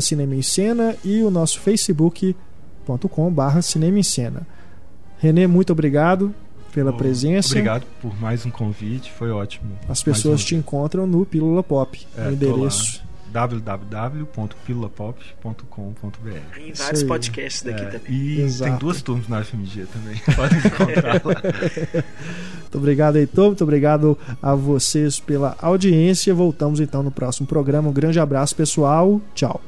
e o nosso facebook.com barra Cinema. Renê, muito obrigado pela oh, presença.
Obrigado por mais um convite, foi ótimo.
As pessoas um... te encontram no Pílula Pop, é, no endereço
www.pílulapop.com.br
Tem vários podcasts daqui é, também.
E Exato. tem duas turmas na FMG também. Podem encontrar lá.
Muito obrigado, Heitor. Muito obrigado a vocês pela audiência. Voltamos então no próximo programa. Um grande abraço, pessoal. Tchau.